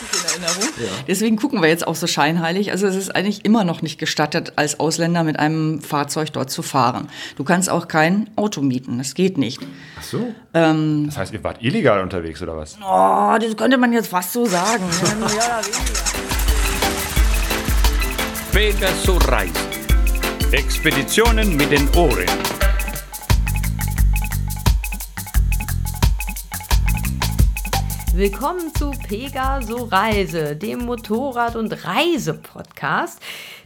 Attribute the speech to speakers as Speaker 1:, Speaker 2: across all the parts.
Speaker 1: in Erinnerung. Ja. Deswegen gucken wir jetzt auch so scheinheilig. Also es ist eigentlich immer noch nicht gestattet, als Ausländer mit einem Fahrzeug dort zu fahren. Du kannst auch kein Auto mieten. Das geht nicht.
Speaker 2: Ach so. Ähm, das heißt, ihr wart illegal unterwegs oder was?
Speaker 1: Oh, das könnte man jetzt fast so sagen. ja,
Speaker 3: Pegasus Reisen. Expeditionen mit den Ohren.
Speaker 4: Willkommen zu Pegaso Reise, dem Motorrad- und Reisepodcast.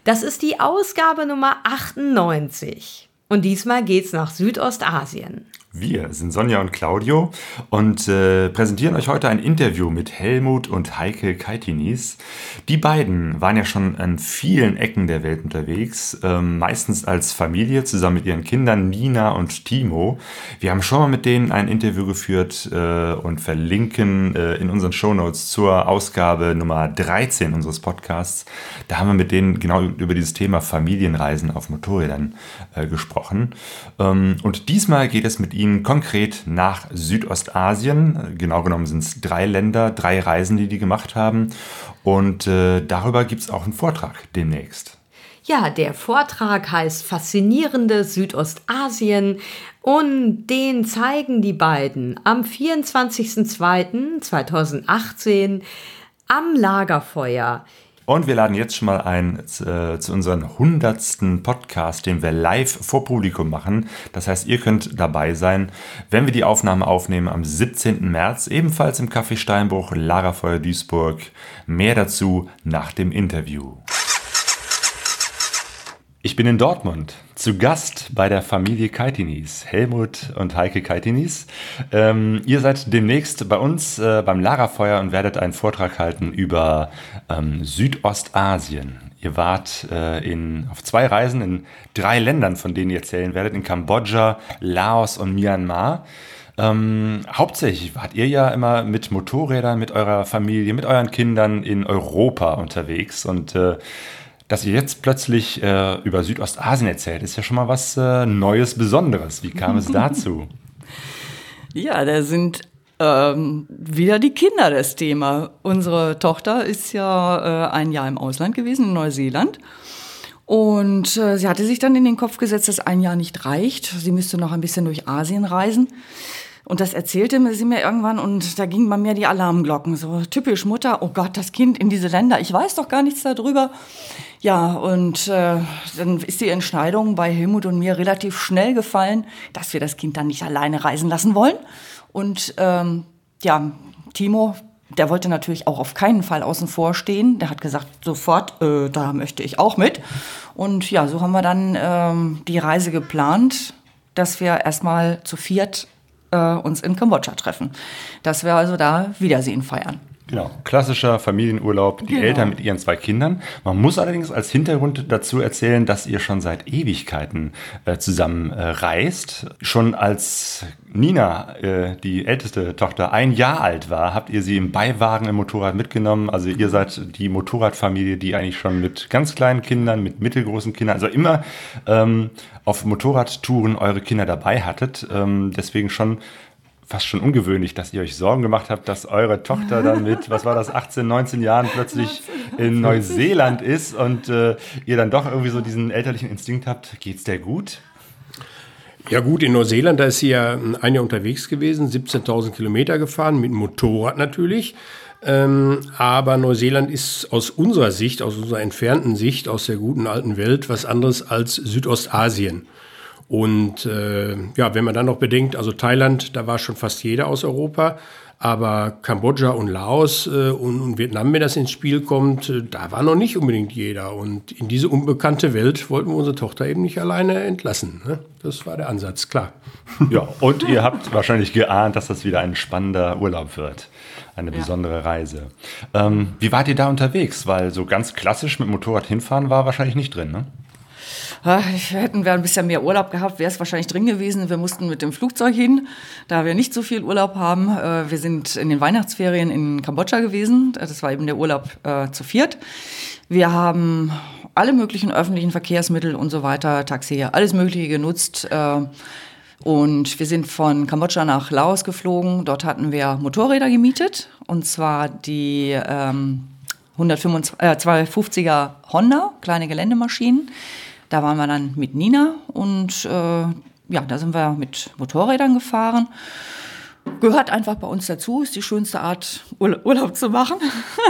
Speaker 4: Das ist die Ausgabe Nummer 98. Und diesmal geht's nach Südostasien.
Speaker 2: Wir sind Sonja und Claudio und äh, präsentieren euch heute ein Interview mit Helmut und Heike Kaitinis. Die beiden waren ja schon an vielen Ecken der Welt unterwegs, ähm, meistens als Familie zusammen mit ihren Kindern Nina und Timo. Wir haben schon mal mit denen ein Interview geführt äh, und verlinken äh, in unseren Shownotes zur Ausgabe Nummer 13 unseres Podcasts. Da haben wir mit denen genau über dieses Thema Familienreisen auf Motorrädern äh, gesprochen. Ähm, und diesmal geht es mit ihnen ihnen konkret nach Südostasien. Genau genommen sind es drei Länder, drei Reisen, die die gemacht haben. Und äh, darüber gibt es auch einen Vortrag demnächst.
Speaker 4: Ja, der Vortrag heißt Faszinierende Südostasien und den zeigen die beiden am 24.02.2018 am Lagerfeuer
Speaker 2: und wir laden jetzt schon mal ein äh, zu unserem 100. Podcast, den wir live vor Publikum machen. Das heißt, ihr könnt dabei sein, wenn wir die Aufnahme aufnehmen am 17. März, ebenfalls im Café Steinbruch, Lagerfeuer Duisburg. Mehr dazu nach dem Interview. Ich bin in Dortmund zu Gast bei der Familie Kaitinis, Helmut und Heike Kaitinis. Ähm, ihr seid demnächst bei uns äh, beim Lagerfeuer und werdet einen Vortrag halten über ähm, Südostasien. Ihr wart äh, in, auf zwei Reisen in drei Ländern, von denen ihr erzählen werdet, in Kambodscha, Laos und Myanmar. Ähm, hauptsächlich wart ihr ja immer mit Motorrädern, mit eurer Familie, mit euren Kindern in Europa unterwegs und äh, dass ihr jetzt plötzlich äh, über Südostasien erzählt, ist ja schon mal was äh, Neues, Besonderes. Wie kam es dazu?
Speaker 1: ja, da sind ähm, wieder die Kinder das Thema. Unsere Tochter ist ja äh, ein Jahr im Ausland gewesen, in Neuseeland. Und äh, sie hatte sich dann in den Kopf gesetzt, dass ein Jahr nicht reicht. Sie müsste noch ein bisschen durch Asien reisen. Und das erzählte sie mir irgendwann und da gingen bei mir die Alarmglocken. So typisch Mutter, oh Gott, das Kind in diese Länder, ich weiß doch gar nichts darüber. Ja, und äh, dann ist die Entscheidung bei Helmut und mir relativ schnell gefallen, dass wir das Kind dann nicht alleine reisen lassen wollen. Und ähm, ja, Timo, der wollte natürlich auch auf keinen Fall außen vor stehen. Der hat gesagt, sofort, äh, da möchte ich auch mit. Und ja, so haben wir dann ähm, die Reise geplant, dass wir erstmal zu viert äh, uns in Kambodscha treffen. Dass wir also da Wiedersehen feiern.
Speaker 2: Genau, klassischer Familienurlaub, die genau. Eltern mit ihren zwei Kindern. Man muss allerdings als Hintergrund dazu erzählen, dass ihr schon seit Ewigkeiten äh, zusammen äh, reist. Schon als Nina, äh, die älteste Tochter, ein Jahr alt war, habt ihr sie im Beiwagen im Motorrad mitgenommen. Also ihr seid die Motorradfamilie, die eigentlich schon mit ganz kleinen Kindern, mit mittelgroßen Kindern, also immer ähm, auf Motorradtouren eure Kinder dabei hattet. Ähm, deswegen schon fast schon ungewöhnlich, dass ihr euch Sorgen gemacht habt, dass eure Tochter dann mit, was war das, 18, 19 Jahren plötzlich in Neuseeland ist und äh, ihr dann doch irgendwie so diesen elterlichen Instinkt habt, geht's der gut?
Speaker 5: Ja gut, in Neuseeland, da ist sie ja ein Jahr unterwegs gewesen, 17.000 Kilometer gefahren, mit Motorrad natürlich. Ähm, aber Neuseeland ist aus unserer Sicht, aus unserer entfernten Sicht, aus der guten alten Welt, was anderes als Südostasien. Und äh, ja, wenn man dann noch bedenkt, also Thailand, da war schon fast jeder aus Europa, aber Kambodscha und Laos äh, und, und, Vietnam, wenn das ins Spiel kommt, äh, da war noch nicht unbedingt jeder. Und in diese unbekannte Welt wollten wir unsere Tochter eben nicht alleine entlassen. Ne? Das war der Ansatz, klar.
Speaker 2: Ja, und ihr habt wahrscheinlich geahnt, dass das wieder ein spannender Urlaub wird. Eine ja. besondere Reise. Ähm, wie wart ihr da unterwegs? Weil so ganz klassisch mit Motorrad hinfahren war wahrscheinlich nicht drin, ne?
Speaker 1: Hätten wir ein bisschen mehr Urlaub gehabt, wäre es wahrscheinlich drin gewesen. Wir mussten mit dem Flugzeug hin, da wir nicht so viel Urlaub haben. Äh, wir sind in den Weihnachtsferien in Kambodscha gewesen. Das war eben der Urlaub äh, zu viert. Wir haben alle möglichen öffentlichen Verkehrsmittel und so weiter, Taxi, alles Mögliche genutzt. Äh, Und wir sind von Kambodscha nach Laos geflogen. Dort hatten wir Motorräder gemietet. Und zwar die ähm, 125, äh, 250er Honda, kleine Geländemaschinen. Da waren wir dann mit Nina und äh, ja, da sind wir mit Motorrädern gefahren. Gehört einfach bei uns dazu, ist die schönste Art, Urlaub zu machen.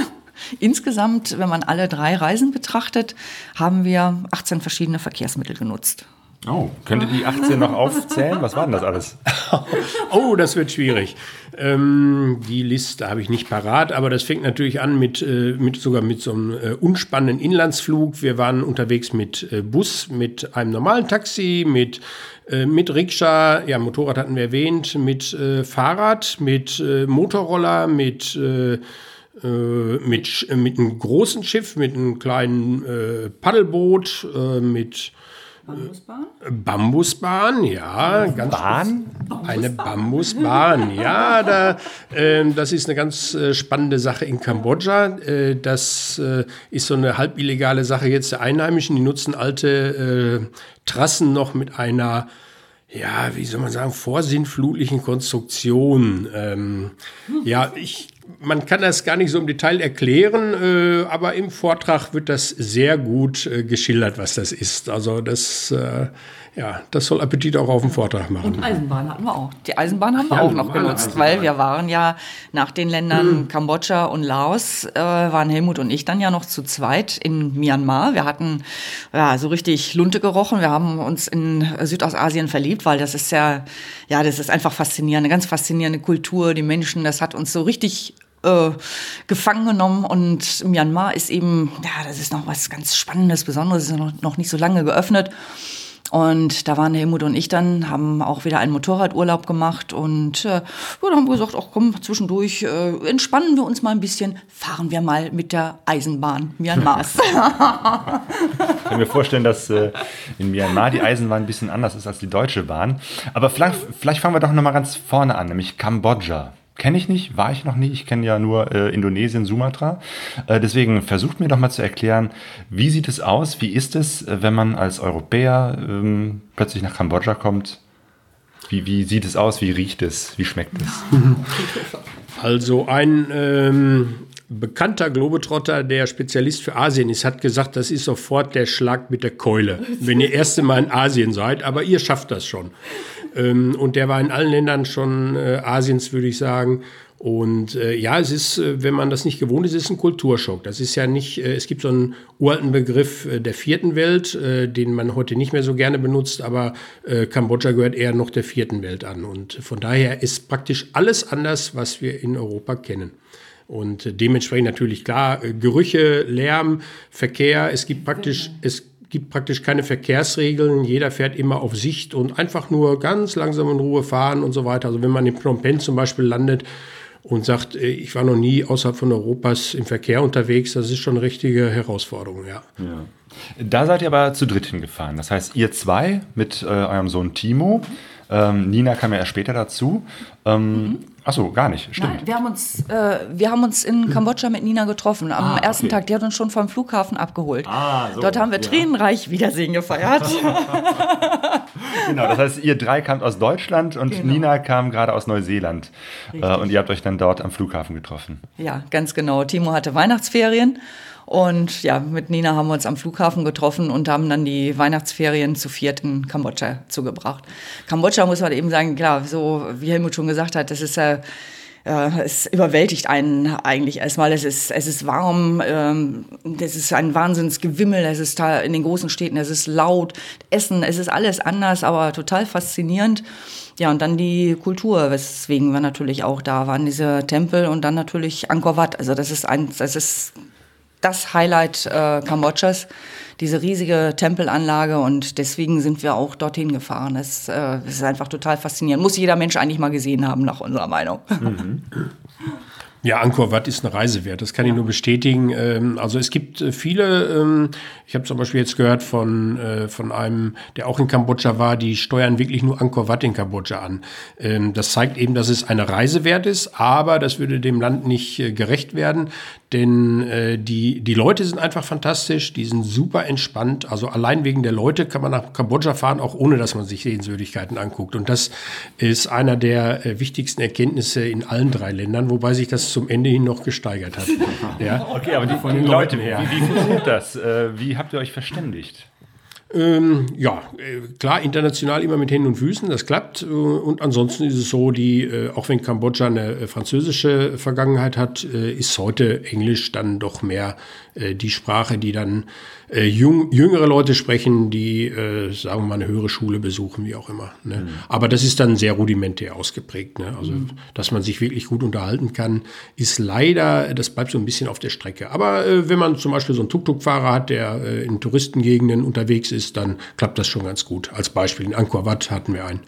Speaker 1: Insgesamt, wenn man alle drei Reisen betrachtet, haben wir 18 verschiedene Verkehrsmittel genutzt.
Speaker 2: Oh, könnt ihr die 18 noch aufzählen? Was war denn das alles?
Speaker 5: oh, das wird schwierig. Ähm, die Liste habe ich nicht parat, aber das fängt natürlich an mit, äh, mit sogar mit so einem äh, unspannenden Inlandsflug. Wir waren unterwegs mit äh, Bus, mit einem normalen Taxi, mit äh, mit Rikscha, ja, Motorrad hatten wir erwähnt, mit äh, Fahrrad, mit äh, Motorroller, mit mit, mit einem großen Schiff, mit einem kleinen Paddelboot, mit Bambusbahn? Bambusbahn, ja. Ganz
Speaker 2: Bahn?
Speaker 5: Eine Bambusbahn, ja. Da, äh, das ist eine ganz äh, spannende Sache in Kambodscha. Äh, das äh, ist so eine halb illegale Sache jetzt der Einheimischen. Die nutzen alte äh, Trassen noch mit einer ja, wie soll man sagen, vorsinnflutlichen Konstruktion. Ähm, ja, ich man kann das gar nicht so im Detail erklären, äh, aber im Vortrag wird das sehr gut äh, geschildert, was das ist. Also das, äh, ja, das soll Appetit auch auf dem Vortrag machen.
Speaker 1: Und Eisenbahn hatten wir auch. Die Eisenbahn haben wir ja, auch noch genutzt, Eisenbahn. weil wir waren ja nach den Ländern mhm. Kambodscha und Laos, äh, waren Helmut und ich dann ja noch zu zweit in Myanmar. Wir hatten ja so richtig Lunte gerochen. Wir haben uns in Südostasien verliebt, weil das ist ja, ja, das ist einfach faszinierend, eine ganz faszinierende Kultur, die Menschen, das hat uns so richtig äh, gefangen genommen und Myanmar ist eben, ja, das ist noch was ganz Spannendes, Besonderes, ist noch, noch nicht so lange geöffnet. Und da waren Helmut und ich dann, haben auch wieder einen Motorradurlaub gemacht und äh, ja, dann haben wir gesagt, ach komm, zwischendurch äh, entspannen wir uns mal ein bisschen, fahren wir mal mit der Eisenbahn Myanmars. ich
Speaker 2: kann mir vorstellen, dass äh, in Myanmar die Eisenbahn ein bisschen anders ist als die Deutsche Bahn. Aber vielleicht, vielleicht fangen wir doch nochmal ganz vorne an, nämlich Kambodscha. Kenne ich nicht, war ich noch nie. Ich kenne ja nur äh, Indonesien, Sumatra. Äh, deswegen versucht mir doch mal zu erklären, wie sieht es aus? Wie ist es, äh, wenn man als Europäer ähm, plötzlich nach Kambodscha kommt? Wie, wie, sieht es aus? Wie riecht es? Wie schmeckt es?
Speaker 5: Also ein ähm, bekannter Globetrotter, der Spezialist für Asien ist, hat gesagt, das ist sofort der Schlag mit der Keule, wenn ihr erste Mal in Asien seid. Aber ihr schafft das schon. Ähm, und der war in allen Ländern schon äh, Asiens, würde ich sagen. Und äh, ja, es ist, äh, wenn man das nicht gewohnt ist, ist ein Kulturschock. Das ist ja nicht, äh, es gibt so einen uralten Begriff äh, der vierten Welt, äh, den man heute nicht mehr so gerne benutzt, aber Kambodscha gehört eher noch der vierten Welt an. Und von daher ist praktisch alles anders, was wir in Europa kennen. Und dementsprechend natürlich klar, Gerüche, Lärm, Verkehr, es gibt praktisch, es gibt praktisch keine Verkehrsregeln. Jeder fährt immer auf Sicht und einfach nur ganz langsam in Ruhe fahren und so weiter. Also wenn man in Phnom Penh zum Beispiel landet und sagt, äh, ich war noch nie außerhalb von Europas im Verkehr unterwegs, das ist schon eine richtige Herausforderung, ja.
Speaker 2: ja. Da seid ihr aber zu dritt hingefahren. Das heißt, ihr zwei mit äh, eurem Sohn Timo. Ähm, Nina kam ja erst später dazu. Ähm, mhm. Achso, gar nicht, stimmt. Nein,
Speaker 1: wir haben uns, äh, wir haben uns in Kambodscha mit Nina getroffen am ah, ersten okay. Tag. Die hat uns schon vom Flughafen abgeholt. Ah, so, Dort haben wir ja. tränenreich Wiedersehen gefeiert.
Speaker 2: genau, das heißt, ihr drei kamt aus Deutschland und genau. Nina kam gerade aus Neuseeland. Äh, und ihr habt euch dann dort am Flughafen getroffen.
Speaker 1: Ja, ganz genau. Timo hatte Weihnachtsferien und ja, mit Nina haben wir uns am Flughafen getroffen und haben dann die Weihnachtsferien zu viert in Kambodscha zugebracht. Kambodscha muss man eben sagen, klar, so wie Helmut schon gesagt hat, das ist ja äh, es überwältigt einen eigentlich erstmal. Es ist, es ist warm, ähm, es ist ein Wahnsinnsgewimmel, es ist da in den großen Städten, es ist laut, Essen, es ist alles anders, aber total faszinierend. Ja, und dann die Kultur, weswegen wir natürlich auch da waren, diese Tempel und dann natürlich Angkor Wat. Also das ist ein, das ist das Highlight äh, Kambodschas, diese riesige Tempelanlage und deswegen sind wir auch dorthin gefahren. Das, äh, das ist einfach total faszinierend. Muss jeder Mensch eigentlich mal gesehen haben, nach unserer Meinung. Mhm.
Speaker 5: Ja, Angkor Wat ist eine Reise wert, das kann ich nur bestätigen. Ähm, also es gibt äh, viele, ähm, ich habe zum Beispiel jetzt gehört von, äh, von einem, der auch in Kambodscha war, die steuern wirklich nur Angkor Wat in Kambodscha an. Ähm, das zeigt eben, dass es eine Reise wert ist, aber das würde dem Land nicht äh, gerecht werden, denn die, die Leute sind einfach fantastisch, die sind super entspannt. Also allein wegen der Leute kann man nach Kambodscha fahren, auch ohne dass man sich Sehenswürdigkeiten anguckt. Und das ist einer der wichtigsten Erkenntnisse in allen drei Ländern, wobei sich das zum Ende hin noch gesteigert hat.
Speaker 2: ja? Okay, aber die, von den Leuten her. Wie, wie funktioniert das? Äh, wie habt ihr euch verständigt?
Speaker 5: Ähm, ja, äh, klar, international immer mit Händen und Füßen, das klappt. Äh, und ansonsten ist es so, die, äh, auch wenn Kambodscha eine französische Vergangenheit hat, ist heute Englisch dann doch mehr die Sprache, die dann jung, jüngere Leute sprechen, die, sagen wir mal, eine höhere Schule besuchen, wie auch immer. Ne? Mhm. Aber das ist dann sehr rudimentär ausgeprägt. Ne? Also, mhm. dass man sich wirklich gut unterhalten kann, ist leider, das bleibt so ein bisschen auf der Strecke. Aber wenn man zum Beispiel so einen Tuk-Tuk-Fahrer hat, der in Touristengegenden unterwegs ist, ist, dann klappt das schon ganz gut. Als Beispiel in Angkor Wat hatten wir einen.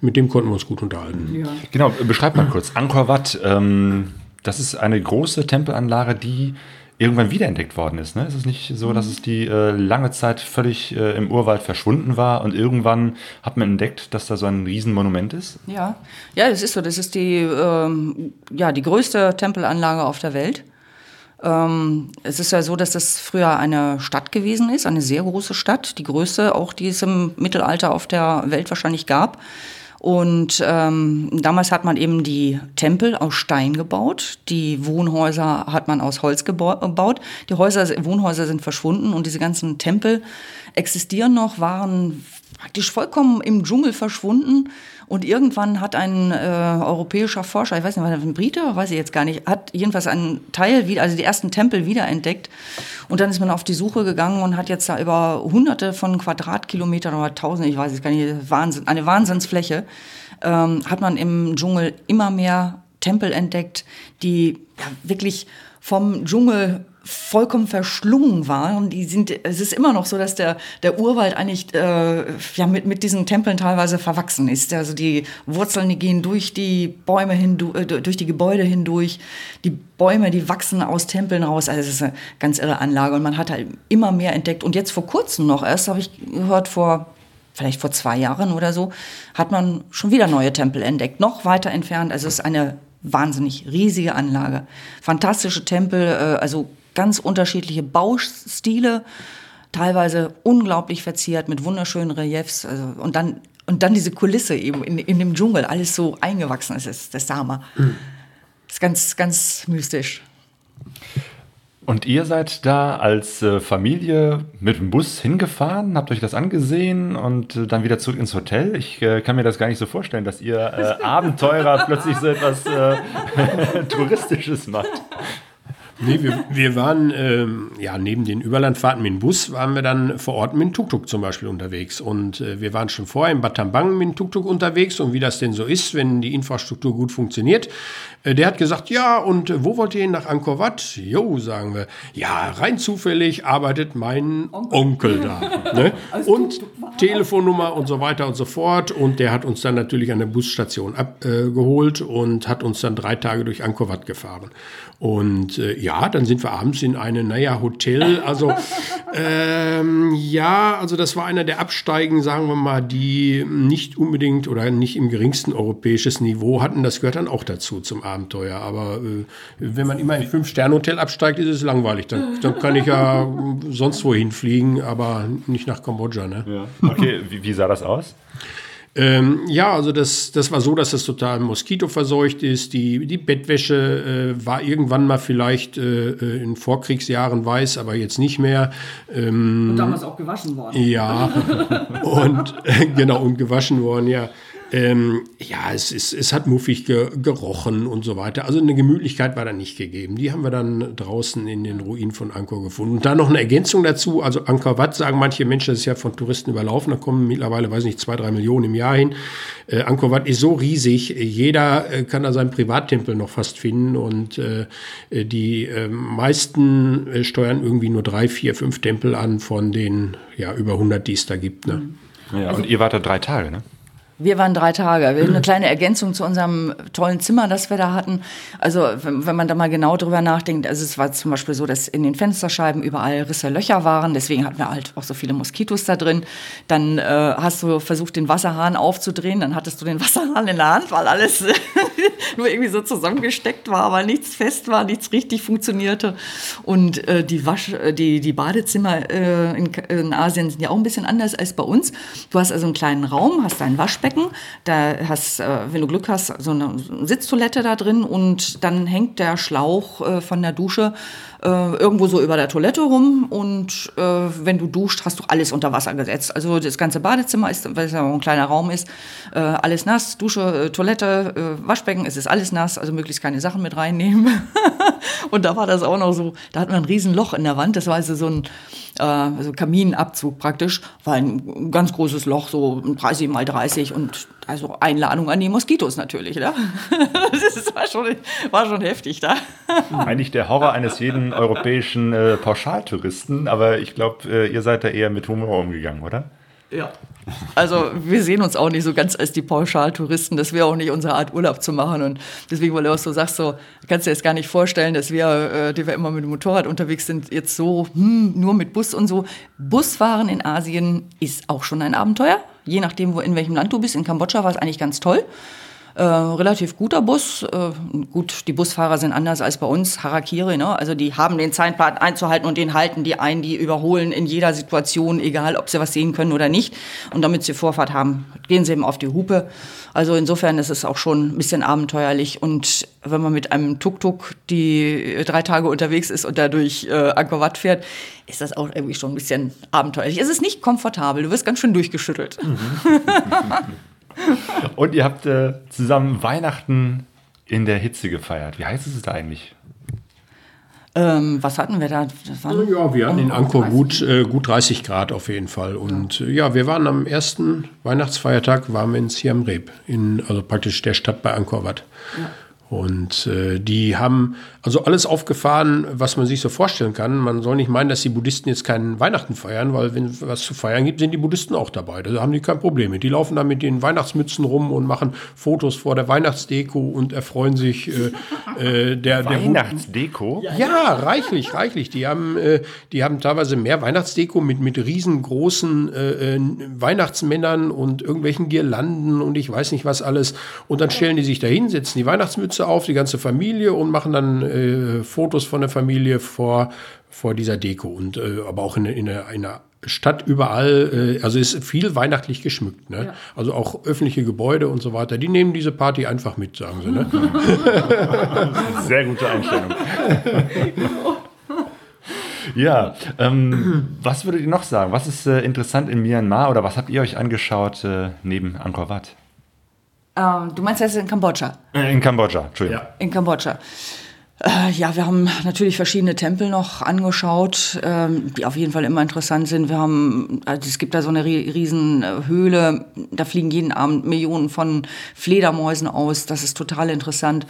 Speaker 5: Mit dem konnten wir uns gut unterhalten.
Speaker 2: Ja. Genau, beschreib mal kurz. Angkor Wat, ähm, das ist eine große Tempelanlage, die irgendwann wiederentdeckt worden ist. Ne? Ist es nicht so, dass es die äh, lange Zeit völlig äh, im Urwald verschwunden war und irgendwann hat man entdeckt, dass da so ein Riesenmonument ist?
Speaker 1: Ja, ja, das ist so. Das ist die, ähm, ja, die größte Tempelanlage auf der Welt. Ähm, es ist ja so, dass das früher eine Stadt gewesen ist, eine sehr große Stadt, die größte, auch die es im Mittelalter auf der Welt wahrscheinlich gab. Und ähm, damals hat man eben die Tempel aus Stein gebaut, die Wohnhäuser hat man aus Holz gebaut. Die Häuser, Wohnhäuser sind verschwunden und diese ganzen Tempel existieren noch, waren praktisch vollkommen im Dschungel verschwunden. Und irgendwann hat ein äh, europäischer Forscher, ich weiß nicht, war das ein Brite, weiß ich jetzt gar nicht, hat jedenfalls einen Teil wieder, also die ersten Tempel wiederentdeckt. Und dann ist man auf die Suche gegangen und hat jetzt da über hunderte von Quadratkilometern oder tausend, ich weiß es gar nicht, Wahnsinn, eine Wahnsinnsfläche, ähm, hat man im Dschungel immer mehr Tempel entdeckt, die ja, wirklich vom Dschungel vollkommen verschlungen war. Und die sind, es ist immer noch so, dass der, der Urwald eigentlich äh, ja, mit, mit diesen Tempeln teilweise verwachsen ist. Also die Wurzeln, die gehen durch die Bäume hindurch, äh, durch die Gebäude hindurch. Die Bäume, die wachsen aus Tempeln raus. Also es ist eine ganz irre Anlage. Und man hat halt immer mehr entdeckt. Und jetzt vor kurzem noch, erst habe ich gehört, vor vielleicht vor zwei Jahren oder so, hat man schon wieder neue Tempel entdeckt, noch weiter entfernt. Also es ist eine wahnsinnig riesige Anlage. Fantastische Tempel, äh, also ganz unterschiedliche Baustile, teilweise unglaublich verziert mit wunderschönen Reliefs. Also, und, dann, und dann diese Kulisse eben in, in dem Dschungel, alles so eingewachsen ist, das, das ist der Hammer. Mhm. Das ist ganz, ganz mystisch.
Speaker 2: Und ihr seid da als äh, Familie mit dem Bus hingefahren, habt euch das angesehen und äh, dann wieder zurück ins Hotel. Ich äh, kann mir das gar nicht so vorstellen, dass ihr äh, Abenteurer plötzlich so etwas äh, Touristisches macht.
Speaker 5: Nee, wir, wir waren ähm, ja neben den Überlandfahrten mit dem Bus waren wir dann vor Ort mit dem Tuk-Tuk zum Beispiel unterwegs. Und äh, wir waren schon vorher in Batambang mit dem Tuk-Tuk unterwegs und wie das denn so ist, wenn die Infrastruktur gut funktioniert. Äh, der hat gesagt, ja, und äh, wo wollt ihr hin nach Angkor Wat? Jo, sagen wir. Ja, rein zufällig arbeitet mein Onkel, Onkel da. ne? Und Telefonnummer und so weiter und so fort. Und der hat uns dann natürlich an der Busstation abgeholt und hat uns dann drei Tage durch Angkor Wat gefahren. Und äh, ja, dann sind wir abends in eine, naja, Hotel. Also ähm, ja, also das war einer der Absteigen, sagen wir mal, die nicht unbedingt oder nicht im geringsten europäisches Niveau hatten. Das gehört dann auch dazu zum Abenteuer. Aber äh, wenn man immer ein Fünf-Sterne-Hotel absteigt, ist es langweilig. Dann, dann kann ich ja sonst wohin fliegen, aber nicht nach Kambodscha. Ne?
Speaker 2: Ja. Okay, wie, wie sah das aus?
Speaker 5: Ähm, ja, also das, das war so, dass das total moskitoverseucht ist. Die, die Bettwäsche äh, war irgendwann mal vielleicht äh, äh in Vorkriegsjahren weiß, aber jetzt nicht mehr.
Speaker 1: Ähm, und damals auch gewaschen worden.
Speaker 5: Ja, und äh, genau, und gewaschen worden, ja. Ähm, ja, es, ist, es hat muffig ge gerochen und so weiter. Also eine Gemütlichkeit war da nicht gegeben. Die haben wir dann draußen in den Ruinen von Angkor gefunden. Und dann noch eine Ergänzung dazu. Also Angkor Wat sagen manche Menschen, das ist ja von Touristen überlaufen. Da kommen mittlerweile, weiß nicht, zwei, drei Millionen im Jahr hin. Äh, Angkor Wat ist so riesig. Jeder äh, kann da seinen Privattempel noch fast finden. Und äh, die äh, meisten äh, steuern irgendwie nur drei, vier, fünf Tempel an von den ja, über 100, die es da gibt. Ne?
Speaker 2: Ja, und ihr wart da drei Tage, ne?
Speaker 1: Wir waren drei Tage. Eine kleine Ergänzung zu unserem tollen Zimmer, das wir da hatten. Also wenn, man da mal genau drüber nachdenkt, also es war zum Beispiel so, dass in den Fensterscheiben überall Risse, Löcher waren. Deswegen hatten wir halt auch so viele Moskitos da drin. Dann äh, hast du versucht, den Wasserhahn aufzudrehen. Dann hattest du den Wasserhahn in der Hand, weil alles nur irgendwie so zusammengesteckt war, weil nichts fest war, nichts richtig funktionierte. Und äh, die, Wasch, äh, die, die Badezimmer äh, in, in Asien sind ja auch ein bisschen anders als bei uns. Du hast also einen kleinen Raum, hast dein Waschbecken Waschbecken. Da hast, äh, wenn du Glück hast, so eine Sitztoilette da drin und dann hängt der Schlauch äh, von der Dusche äh, irgendwo so über der Toilette rum und wenn du duscht, hast du alles unter Wasser gesetzt. Also das ganze Badezimmer ist, weil es ja ein kleiner Raum ist, alles nass. Dusche, Toilette, Waschbecken, es ist alles nass, also möglichst keine Sachen mit reinnehmen. und da war das auch noch so, da hat man ein Riesenloch in der Wand, das war also so ein äh, so Kaminabzug praktisch, war ein ganz großes Loch, so 30 mal 30 und also Einladung an die Moskitos natürlich. Ne? Das war schon, war schon heftig da.
Speaker 2: Eigentlich der Horror eines jeden europäischen äh, Pauschaltouristen, aber ich glaube, äh, ihr seid da eher mit Humor umgegangen, oder?
Speaker 1: Ja. Also wir sehen uns auch nicht so ganz als die Pauschaltouristen. Das wäre auch nicht unsere Art, Urlaub zu machen. Und deswegen, weil du auch so sagst, so kannst du dir jetzt gar nicht vorstellen, dass wir, äh, die wir immer mit dem Motorrad unterwegs sind, jetzt so hm, nur mit Bus und so. Busfahren in Asien ist auch schon ein Abenteuer. Je nachdem, wo in welchem Land du bist. In Kambodscha war es eigentlich ganz toll. Äh, relativ guter Bus. Äh, gut, die Busfahrer sind anders als bei uns, Harakiri, ne? Also die haben den Zeitplan einzuhalten und den halten die ein, die überholen in jeder Situation, egal ob sie was sehen können oder nicht. Und damit sie Vorfahrt haben, gehen sie eben auf die Hupe. Also insofern ist es auch schon ein bisschen abenteuerlich. Und wenn man mit einem Tuk-Tuk die drei Tage unterwegs ist und dadurch äh, Wat fährt, ist das auch irgendwie schon ein bisschen abenteuerlich. Es ist nicht komfortabel, du wirst ganz schön durchgeschüttelt.
Speaker 2: Und ihr habt äh, zusammen Weihnachten in der Hitze gefeiert. Wie heißt es da eigentlich?
Speaker 1: Ähm, was hatten wir da?
Speaker 5: ja, wir hatten in Angkor gut, äh, gut 30 Grad auf jeden Fall. Und ja. Äh, ja, wir waren am ersten Weihnachtsfeiertag, waren wir in Siam Reap, in, also praktisch der Stadt bei Angkor Wat. Ja. Und äh, die haben also alles aufgefahren, was man sich so vorstellen kann. Man soll nicht meinen, dass die Buddhisten jetzt keinen Weihnachten feiern, weil wenn es was zu feiern gibt, sind die Buddhisten auch dabei. Da haben die kein Problem mit. Die laufen da mit den Weihnachtsmützen rum und machen Fotos vor der Weihnachtsdeko und erfreuen sich äh, äh, der, der
Speaker 2: Weihnachtsdeko?
Speaker 5: Ja, reichlich, reichlich. Die haben, äh, die haben teilweise mehr Weihnachtsdeko mit, mit riesengroßen äh, äh, Weihnachtsmännern und irgendwelchen Girlanden und ich weiß nicht was alles. Und dann stellen die sich da hin, setzen die Weihnachtsmütze auf, die ganze Familie und machen dann äh, Fotos von der Familie vor, vor dieser Deko. Und äh, aber auch in, in, einer, in einer Stadt überall, äh, also ist viel weihnachtlich geschmückt. Ne? Ja. Also auch öffentliche Gebäude und so weiter, die nehmen diese Party einfach mit, sagen sie. Ne?
Speaker 2: Sehr gute Einstellung. Ja, ähm, was würdet ihr noch sagen? Was ist äh, interessant in Myanmar oder was habt ihr euch angeschaut äh, neben Angkor Wat?
Speaker 1: Ähm, du meinst jetzt in Kambodscha?
Speaker 2: Äh, in Kambodscha, Entschuldigung.
Speaker 1: Ja. In Kambodscha. Äh, ja, wir haben natürlich verschiedene Tempel noch angeschaut, ähm, die auf jeden Fall immer interessant sind. Wir haben, also es gibt da so eine riesen Höhle, da fliegen jeden Abend Millionen von Fledermäusen aus. Das ist total interessant.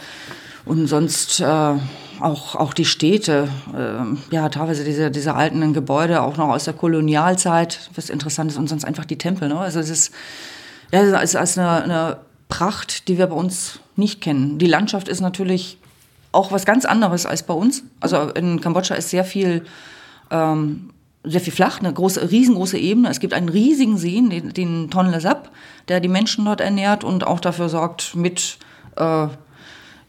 Speaker 1: Und sonst äh, auch, auch die Städte, äh, ja, teilweise diese, diese alten Gebäude, auch noch aus der Kolonialzeit, was interessant ist. Und sonst einfach die Tempel. Ne? Also es ist, ja, es ist eine, eine Pracht, die wir bei uns nicht kennen. Die Landschaft ist natürlich auch was ganz anderes als bei uns. Also in Kambodscha ist sehr viel, ähm, sehr viel flach, eine große, riesengroße Ebene. Es gibt einen riesigen See, den, den Tonle Sap, der die Menschen dort ernährt und auch dafür sorgt, mit, äh,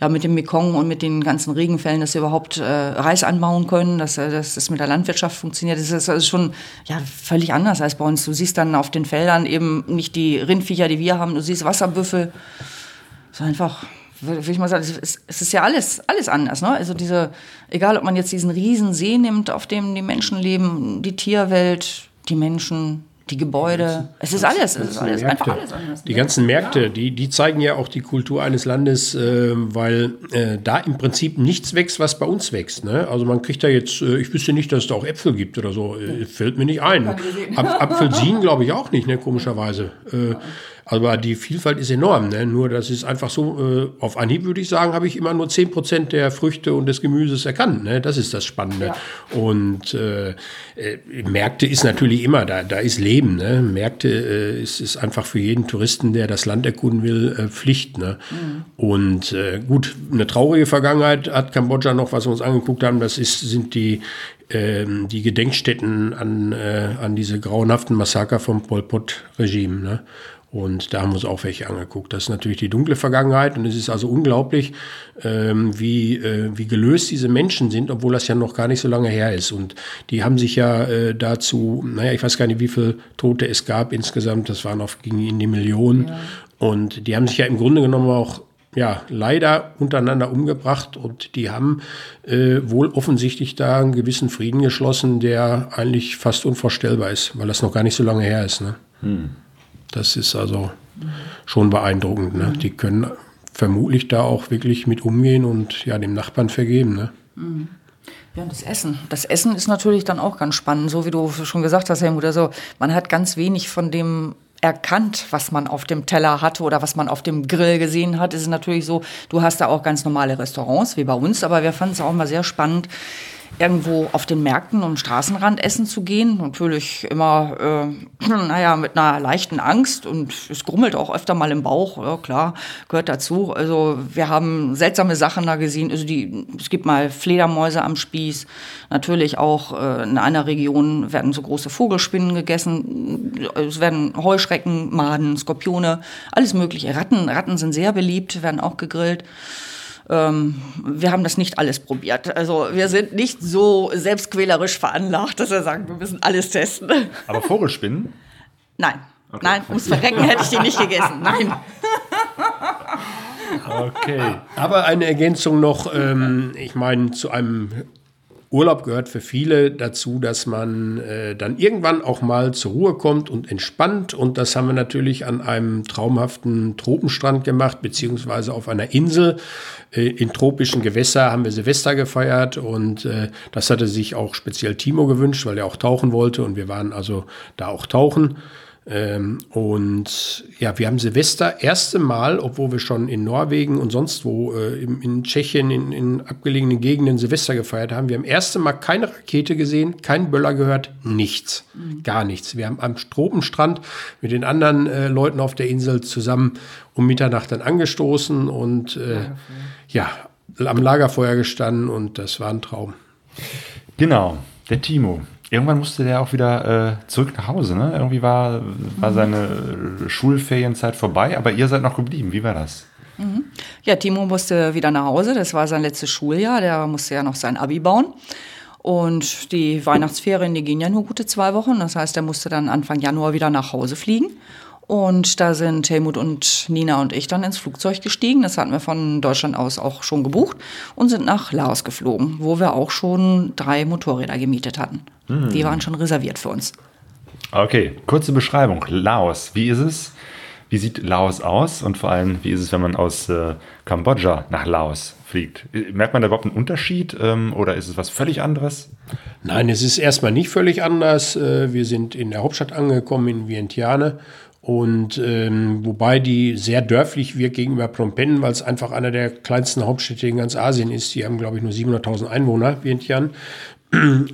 Speaker 1: ja, mit dem Mekong und mit den ganzen Regenfällen, dass sie überhaupt äh, Reis anbauen können, dass, äh, dass das mit der Landwirtschaft funktioniert. Das ist, ist schon ja, völlig anders als bei uns. Du siehst dann auf den Feldern eben nicht die Rindviecher, die wir haben, du siehst Wasserbüffel. So einfach würde ich mal sagen, es ist ja alles, alles anders. Ne? Also diese, egal ob man jetzt diesen riesen See nimmt, auf dem die Menschen leben, die Tierwelt, die Menschen, die Gebäude, es ist alles, es ist alles,
Speaker 5: einfach alles anders. Die ganzen Märkte, die, die zeigen ja auch die Kultur eines Landes, äh, weil äh, da im Prinzip nichts wächst, was bei uns wächst. Ne? Also man kriegt da jetzt, äh, ich wüsste nicht, dass es da auch Äpfel gibt oder so, äh, fällt mir nicht ein. Ab, Apfelsinen glaube ich auch nicht, ne, komischerweise. Äh, Aber die Vielfalt ist enorm. Ne? Nur das ist einfach so, äh, auf Anhieb würde ich sagen, habe ich immer nur 10% der Früchte und des Gemüses erkannt. Ne? Das ist das Spannende. Ja. Und äh, äh, Märkte ist natürlich immer, da, da ist Leben. Ne? Märkte äh, ist, ist einfach für jeden Touristen, der das Land erkunden will, äh, Pflicht. Ne? Mhm. Und äh, gut, eine traurige Vergangenheit hat Kambodscha noch, was wir uns angeguckt haben, das ist, sind die ähm, die Gedenkstätten an, äh, an diese grauenhaften Massaker vom Pol Pot-Regime. Ne? Und da haben wir uns auch welche angeguckt. Das ist natürlich die dunkle Vergangenheit und es ist also unglaublich, ähm, wie, äh, wie gelöst diese Menschen sind, obwohl das ja noch gar nicht so lange her ist. Und die haben sich ja äh, dazu, naja, ich weiß gar nicht, wie viele Tote es gab insgesamt, das waren auf, ging in die Millionen. Ja. Und die haben sich ja im Grunde genommen auch ja, leider untereinander umgebracht und die haben äh, wohl offensichtlich da einen gewissen Frieden geschlossen, der eigentlich fast unvorstellbar ist, weil das noch gar nicht so lange her ist. Ne? Hm. Das ist also schon beeindruckend. Ne? Die können vermutlich da auch wirklich mit umgehen und ja, dem Nachbarn vergeben. Ne?
Speaker 1: Mhm. Ja, das Essen. Das Essen ist natürlich dann auch ganz spannend, so wie du schon gesagt hast, Helmut. Also man hat ganz wenig von dem erkannt, was man auf dem Teller hatte oder was man auf dem Grill gesehen hat. Es ist natürlich so, du hast da auch ganz normale Restaurants wie bei uns, aber wir fanden es auch mal sehr spannend, irgendwo auf den Märkten um Straßenrand essen zu gehen. Natürlich immer, äh, naja, mit einer leichten Angst und es grummelt auch öfter mal im Bauch, ja klar, gehört dazu. Also wir haben seltsame Sachen da gesehen. Also die, es gibt mal Fledermäuse am Spieß. Natürlich auch äh, in einer Region werden so große Vogelspinnen gegessen. Es werden Heuschrecken, Maden, Skorpione, alles mögliche. Ratten, Ratten sind sehr beliebt, werden auch gegrillt ähm, wir haben das nicht alles probiert. Also wir sind nicht so selbstquälerisch veranlagt, dass wir sagen, wir müssen alles testen.
Speaker 2: Aber Vogelspinnen?
Speaker 1: Nein. Okay. Nein, ums Verrecken hätte ich die nicht gegessen. Nein.
Speaker 5: Okay. Aber eine Ergänzung noch, ähm, ich meine, zu einem Urlaub gehört für viele dazu, dass man äh, dann irgendwann auch mal zur Ruhe kommt und entspannt. Und das haben wir natürlich an einem traumhaften Tropenstrand gemacht, beziehungsweise auf einer Insel. Äh, in tropischen Gewässer haben wir Silvester gefeiert und äh, das hatte sich auch speziell Timo gewünscht, weil er auch tauchen wollte. Und wir waren also da auch tauchen. Ähm, und ja, wir haben Silvester erste Mal, obwohl wir schon in Norwegen und sonst wo, äh, in, in, Tschechien, in, in, abgelegenen Gegenden Silvester gefeiert haben, wir haben erste Mal keine Rakete gesehen, keinen Böller gehört, nichts, mhm. gar nichts. Wir haben am Tropenstrand mit den anderen äh, Leuten auf der Insel zusammen um Mitternacht dann angestoßen und äh, ja, am Lagerfeuer gestanden und das war ein Traum.
Speaker 2: Genau, der Timo. Irgendwann musste der auch wieder äh, zurück nach Hause, ne? Irgendwie war, war seine Schulferienzeit vorbei, aber ihr seid noch geblieben. Wie war das?
Speaker 1: Mhm. Ja, Timo musste wieder nach Hause. Das war sein letztes Schuljahr. Der musste ja noch sein Abi bauen. Und die Weihnachtsferien, die gingen ja nur gute zwei Wochen. Das heißt, er musste dann Anfang Januar wieder nach Hause fliegen. Und da sind Helmut und Nina und ich dann ins Flugzeug gestiegen. Das hatten wir von Deutschland aus auch schon gebucht und sind nach Laos geflogen, wo wir auch schon drei Motorräder gemietet hatten. Mhm. Die waren schon reserviert für uns.
Speaker 2: Okay, kurze Beschreibung. Laos, wie ist es? Wie sieht Laos aus? Und vor allem, wie ist es, wenn man aus äh, Kambodscha nach Laos fliegt? Merkt man da überhaupt einen Unterschied ähm, oder ist es was völlig anderes?
Speaker 5: Nein, es ist erstmal nicht völlig anders. Äh, wir sind in der Hauptstadt angekommen, in Vientiane. Und ähm, wobei die sehr dörflich wirkt gegenüber Phnom Penh, weil es einfach einer der kleinsten Hauptstädte in ganz Asien ist. Die haben, glaube ich, nur 700.000 Einwohner, Vientiane.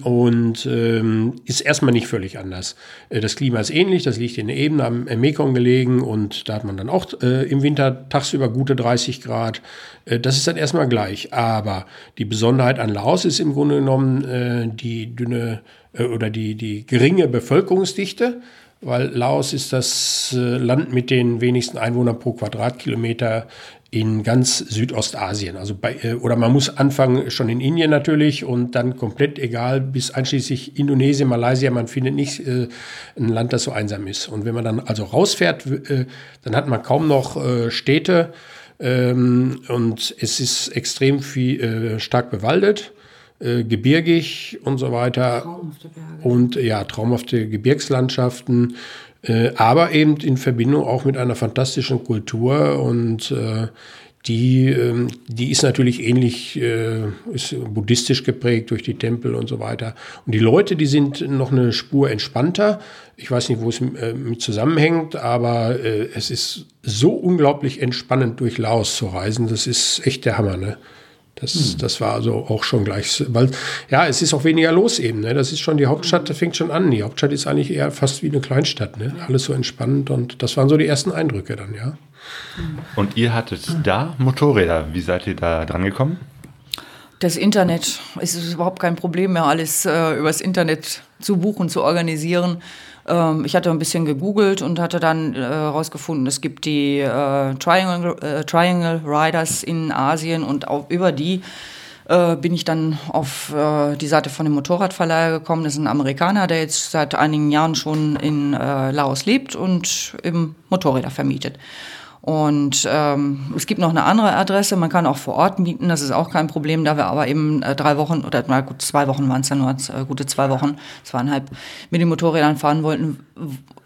Speaker 5: Und ähm, ist erstmal nicht völlig anders. Äh, das Klima ist ähnlich, das liegt in der Ebene am Mekong gelegen und da hat man dann auch äh, im Winter tagsüber gute 30 Grad. Äh, das ist dann erstmal gleich. Aber die Besonderheit an Laos ist im Grunde genommen äh, die dünne äh, oder die, die geringe Bevölkerungsdichte weil Laos ist das äh, Land mit den wenigsten Einwohnern pro Quadratkilometer in ganz Südostasien. Also bei, äh, oder man muss anfangen schon in Indien natürlich und dann komplett egal bis einschließlich Indonesien, Malaysia. Man findet nicht äh, ein Land, das so einsam ist. Und wenn man dann also rausfährt, äh, dann hat man kaum noch äh, Städte ähm, und es ist extrem viel äh, stark bewaldet äh, gebirgig und so weiter. Traumhafte Berge. Und ja, traumhafte Gebirgslandschaften, äh, aber eben in Verbindung auch mit einer fantastischen Kultur und äh, die, ähm, die ist natürlich ähnlich, äh, ist buddhistisch geprägt durch die Tempel und so weiter. Und die Leute, die sind noch eine Spur entspannter. Ich weiß nicht, wo es äh, mit zusammenhängt, aber es ist so unglaublich entspannend durch Laos zu reisen. Das ist echt der Hammer, ne? Das, hm. das war also auch schon gleich, weil ja, es ist auch weniger los eben. Ne? Das ist schon die Hauptstadt, das fängt schon an. Die Hauptstadt ist eigentlich eher fast wie eine Kleinstadt. Ne? Alles so entspannend und das waren so die ersten Eindrücke dann, ja.
Speaker 2: Und ihr hattet da Motorräder. Wie seid ihr da dran gekommen?
Speaker 1: Das Internet es ist überhaupt kein Problem mehr, alles äh, übers Internet zu buchen, zu organisieren. Ähm, ich hatte ein bisschen gegoogelt und hatte dann herausgefunden, äh, es gibt die äh, Triangle, äh, Triangle Riders in Asien und auch über die äh, bin ich dann auf äh, die Seite von dem Motorradverleiher gekommen. Das ist ein Amerikaner, der jetzt seit einigen Jahren schon in äh, Laos lebt und eben Motorräder vermietet. Und ähm, es gibt noch eine andere Adresse, man kann auch vor Ort mieten, das ist auch kein Problem, da wir aber eben äh, drei Wochen oder na gut, zwei Wochen waren es dann nur, äh, gute zwei Wochen, zweieinhalb mit den Motorrädern fahren wollten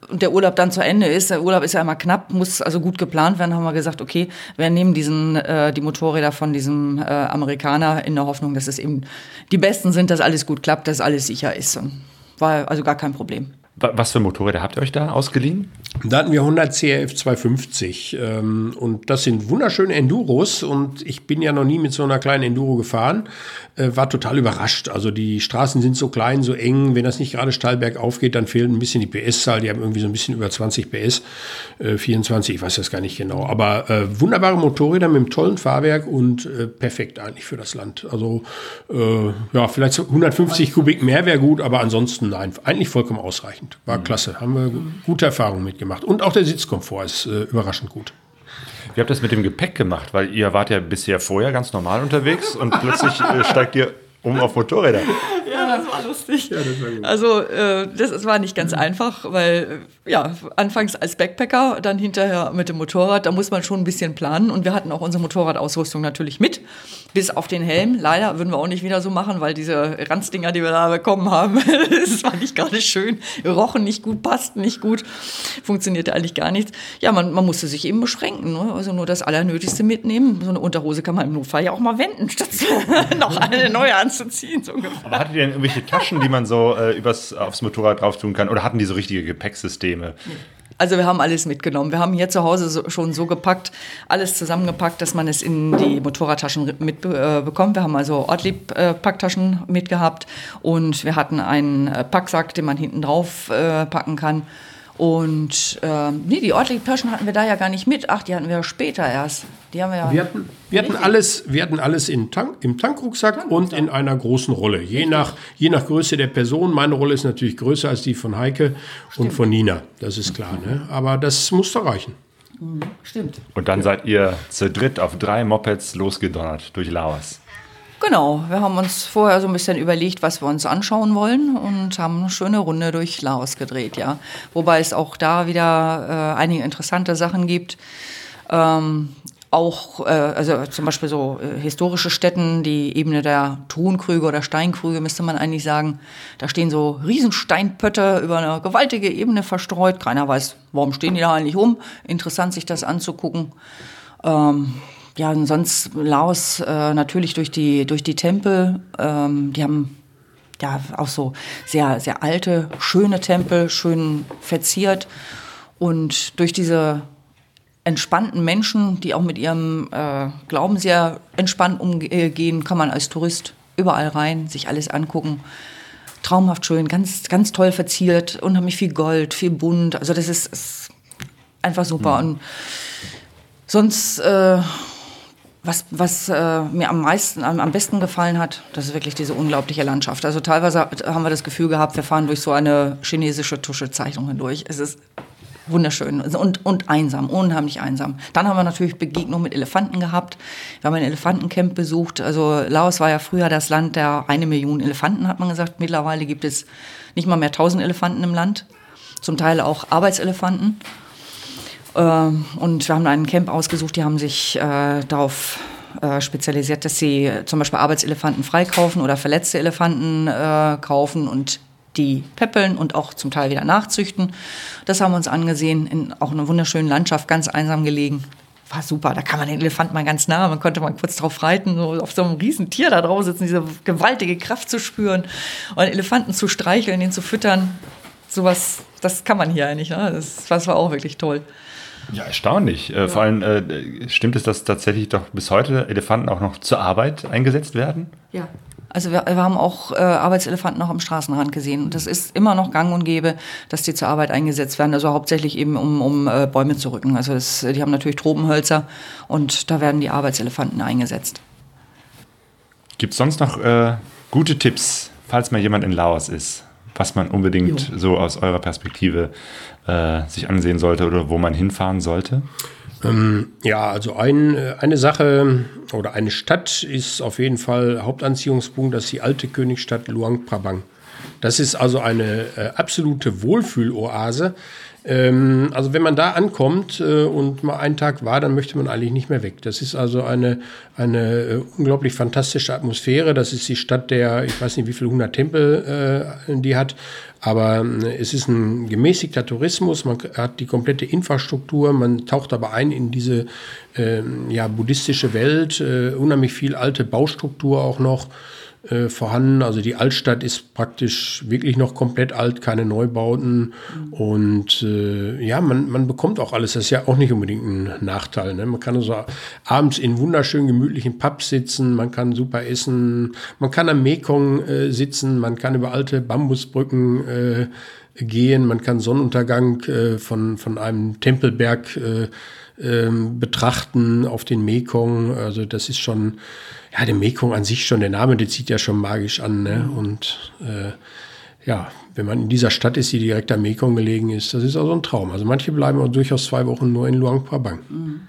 Speaker 1: und der Urlaub dann zu Ende ist, der Urlaub ist ja immer knapp, muss also gut geplant werden, haben wir gesagt, okay, wir nehmen diesen, äh, die Motorräder von diesem äh, Amerikaner in der Hoffnung, dass es eben die besten sind, dass alles gut klappt, dass alles sicher ist. Und war also gar kein Problem.
Speaker 2: Was für Motorräder habt ihr euch da ausgeliehen?
Speaker 5: Da hatten wir 100 CRF 250 ähm, und das sind wunderschöne Enduros und ich bin ja noch nie mit so einer kleinen Enduro gefahren, äh, war total überrascht. Also die Straßen sind so klein, so eng, wenn das nicht gerade steil bergauf geht, dann fehlt ein bisschen die PS-Zahl, die haben irgendwie so ein bisschen über 20 PS, äh, 24, ich weiß das gar nicht genau, aber äh, wunderbare Motorräder mit einem tollen Fahrwerk und äh, perfekt eigentlich für das Land. Also äh, ja, vielleicht 150 Kubik mehr wäre gut, aber ansonsten nein, eigentlich vollkommen ausreichend. War mhm. klasse, haben wir gute Erfahrungen mitgemacht gemacht. Und auch der Sitzkomfort ist äh, überraschend gut.
Speaker 2: Wie habt ihr das mit dem Gepäck gemacht? Weil ihr wart ja bisher vorher ganz normal unterwegs und plötzlich äh, steigt ihr um auf Motorräder.
Speaker 1: Ja, das war lustig. Ja, das war gut. Also äh, das, das, war nicht ganz einfach, weil äh, ja, anfangs als Backpacker, dann hinterher mit dem Motorrad, da muss man schon ein bisschen planen und wir hatten auch unsere Motorradausrüstung natürlich mit, bis auf den Helm. Leider würden wir auch nicht wieder so machen, weil diese Ranzdinger, die wir da bekommen haben, das war nicht gerade schön, rochen nicht gut, passten nicht gut, funktionierte eigentlich gar nichts. Ja, man, man musste sich eben beschränken, ne? also nur das Allernötigste mitnehmen. So eine Unterhose kann man im Notfall ja auch mal wenden, statt noch eine neue anzuziehen. So
Speaker 2: Aber hattet ihr denn irgendwelche Taschen, die man so äh, übers, aufs Motorrad drauf tun kann? Oder hatten die so richtige Gepäcksysteme?
Speaker 1: Also wir haben alles mitgenommen. Wir haben hier zu Hause so, schon so gepackt, alles zusammengepackt, dass man es in die Motorradtaschen mitbekommt. Äh, wir haben also Ortlieb-Packtaschen äh, mitgehabt und wir hatten einen äh, Packsack, den man hinten drauf äh, packen kann. Und ähm, nee, die Ortlieb-Taschen hatten wir da ja gar nicht mit. Ach, die hatten wir später erst. Die haben wir ja.
Speaker 5: Wir hatten, wir hatten alles, wir hatten alles in Tank, im Tankrucksack, Tankrucksack und in einer großen Rolle. Je nach, je nach Größe der Person. Meine Rolle ist natürlich größer als die von Heike Stimmt. und von Nina. Das ist klar. Ne? Aber das muss da reichen.
Speaker 2: Mhm. Stimmt. Und dann seid ihr zu dritt auf drei Mopeds losgedonnert durch Laos.
Speaker 1: Genau, wir haben uns vorher so ein bisschen überlegt, was wir uns anschauen wollen und haben eine schöne Runde durch Laos gedreht, ja. Wobei es auch da wieder äh, einige interessante Sachen gibt. Ähm, auch, äh, also zum Beispiel so äh, historische Stätten, die Ebene der Tonkrüge oder Steinkrüge, müsste man eigentlich sagen. Da stehen so Riesensteinpötte über eine gewaltige Ebene verstreut. Keiner weiß, warum stehen die da eigentlich rum. Interessant, sich das anzugucken. Ähm, ja, und sonst Laos äh, natürlich durch die, durch die Tempel. Ähm, die haben ja auch so sehr, sehr alte, schöne Tempel, schön verziert. Und durch diese entspannten Menschen, die auch mit ihrem äh, Glauben sehr entspannt umgehen, kann man als Tourist überall rein, sich alles angucken. Traumhaft schön, ganz, ganz toll verziert, unheimlich viel Gold, viel bunt. Also das ist, ist einfach super. Mhm. Und sonst äh, was, was äh, mir am meisten, am, am besten gefallen hat, das ist wirklich diese unglaubliche Landschaft. Also teilweise haben wir das Gefühl gehabt, wir fahren durch so eine chinesische Tuschezeichnung hindurch. Es ist wunderschön und, und einsam, unheimlich einsam. Dann haben wir natürlich Begegnungen mit Elefanten gehabt. Wir haben ein Elefantencamp besucht. Also Laos war ja früher das Land der eine Million Elefanten, hat man gesagt. Mittlerweile gibt es nicht mal mehr tausend Elefanten im Land. Zum Teil auch Arbeitselefanten. Ähm, und wir haben einen Camp ausgesucht, die haben sich äh, darauf äh, spezialisiert, dass sie zum Beispiel Arbeitselefanten freikaufen oder verletzte Elefanten äh, kaufen und die peppeln und auch zum Teil wieder nachzüchten. Das haben wir uns angesehen, in auch einer wunderschönen Landschaft, ganz einsam gelegen. war super. Da kann man den Elefanten mal ganz nah, man konnte mal kurz drauf reiten, so auf so einem riesen Tier da drauf sitzen, diese gewaltige Kraft zu spüren und Elefanten zu streicheln, ihn zu füttern. Sowas, das kann man hier eigentlich. Ne? Das, das war auch wirklich toll.
Speaker 2: Ja, erstaunlich. Äh, Vor allem äh, stimmt es, dass tatsächlich doch bis heute Elefanten auch noch zur Arbeit eingesetzt werden?
Speaker 1: Ja. Also wir, wir haben auch äh, Arbeitselefanten noch am Straßenrand gesehen. Und das ist immer noch gang und gäbe, dass die zur Arbeit eingesetzt werden. Also hauptsächlich eben, um, um äh, Bäume zu rücken. Also das, die haben natürlich Tropenhölzer und da werden die Arbeitselefanten eingesetzt.
Speaker 2: Gibt es sonst noch äh, gute Tipps, falls mal jemand in Laos ist, was man unbedingt jo. so aus eurer Perspektive äh, sich ansehen sollte oder wo man hinfahren sollte?
Speaker 5: Ähm, ja, also ein, äh, eine Sache oder eine Stadt ist auf jeden Fall Hauptanziehungspunkt, das ist die alte Königsstadt Luang Prabang. Das ist also eine äh, absolute Wohlfühloase. Ähm, also wenn man da ankommt äh, und mal einen Tag war, dann möchte man eigentlich nicht mehr weg. Das ist also eine, eine äh, unglaublich fantastische Atmosphäre. Das ist die Stadt der, ich weiß nicht, wie viele hundert Tempel äh, die hat. Aber äh, es ist ein gemäßigter Tourismus, man hat die komplette Infrastruktur, man taucht aber ein in diese äh, ja, buddhistische Welt, äh, unheimlich viel alte Baustruktur auch noch äh, vorhanden. Also die Altstadt ist praktisch wirklich noch komplett alt, keine Neubauten. Mhm. Und äh, ja, man, man bekommt auch alles. Das ist ja auch nicht unbedingt ein Nachteil. Ne? Man kann also abends in wunderschön gemütlichen Pubs sitzen, man kann super essen, man kann am Mekong äh, sitzen, man kann über alte Bambusbrücken äh, gehen, man kann Sonnenuntergang äh, von, von einem Tempelberg äh, ähm, betrachten auf den Mekong. Also das ist schon ja, der Mekong an sich schon, der Name, der zieht ja schon magisch an. Ne? Und äh, ja, wenn man in dieser Stadt ist, die direkt am Mekong gelegen ist, das ist also ein Traum. Also manche bleiben auch durchaus zwei Wochen nur in Luang Prabang. Mhm.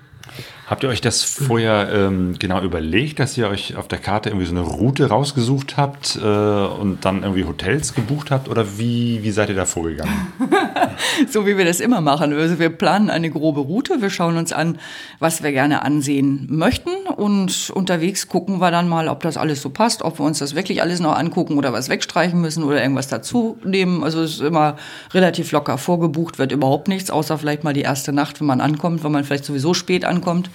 Speaker 2: Habt ihr euch das vorher ähm, genau überlegt, dass ihr euch auf der Karte irgendwie so eine Route rausgesucht habt äh, und dann irgendwie Hotels gebucht habt? Oder wie, wie seid ihr da vorgegangen?
Speaker 1: so wie wir das immer machen. Also wir planen eine grobe Route, wir schauen uns an, was wir gerne ansehen möchten und unterwegs gucken wir dann mal, ob das alles so passt, ob wir uns das wirklich alles noch angucken oder was wegstreichen müssen oder irgendwas dazu nehmen. Also es ist immer relativ locker vorgebucht, wird überhaupt nichts, außer vielleicht mal die erste Nacht, wenn man ankommt, wenn man vielleicht sowieso spät ankommt.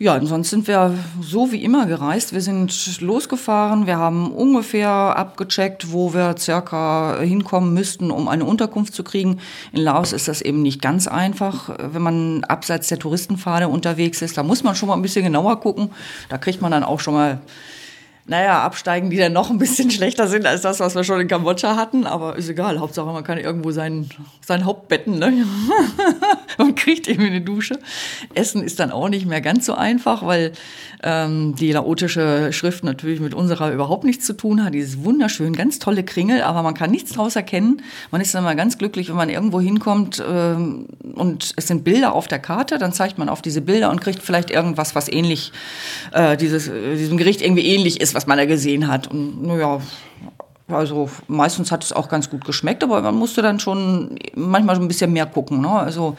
Speaker 1: Ja, ansonsten sind wir so wie immer gereist. Wir sind losgefahren, wir haben ungefähr abgecheckt, wo wir circa hinkommen müssten, um eine Unterkunft zu kriegen. In Laos ist das eben nicht ganz einfach, wenn man abseits der Touristenpfade unterwegs ist. Da muss man schon mal ein bisschen genauer gucken. Da kriegt man dann auch schon mal naja, absteigen, die dann noch ein bisschen schlechter sind als das, was wir schon in Kambodscha hatten. Aber ist egal. Hauptsache, man kann irgendwo sein, sein Haupt betten. Ne? man kriegt irgendwie eine Dusche. Essen ist dann auch nicht mehr ganz so einfach, weil ähm, die laotische Schrift natürlich mit unserer überhaupt nichts zu tun hat. Dieses wunderschön, ganz tolle Kringel, aber man kann nichts daraus erkennen. Man ist dann mal ganz glücklich, wenn man irgendwo hinkommt ähm, und es sind Bilder auf der Karte. Dann zeigt man auf diese Bilder und kriegt vielleicht irgendwas, was ähnlich, äh, dieses, äh, diesem Gericht irgendwie ähnlich ist, was man da gesehen hat. Und naja, also meistens hat es auch ganz gut geschmeckt, aber man musste dann schon manchmal so ein bisschen mehr gucken. Ne? Also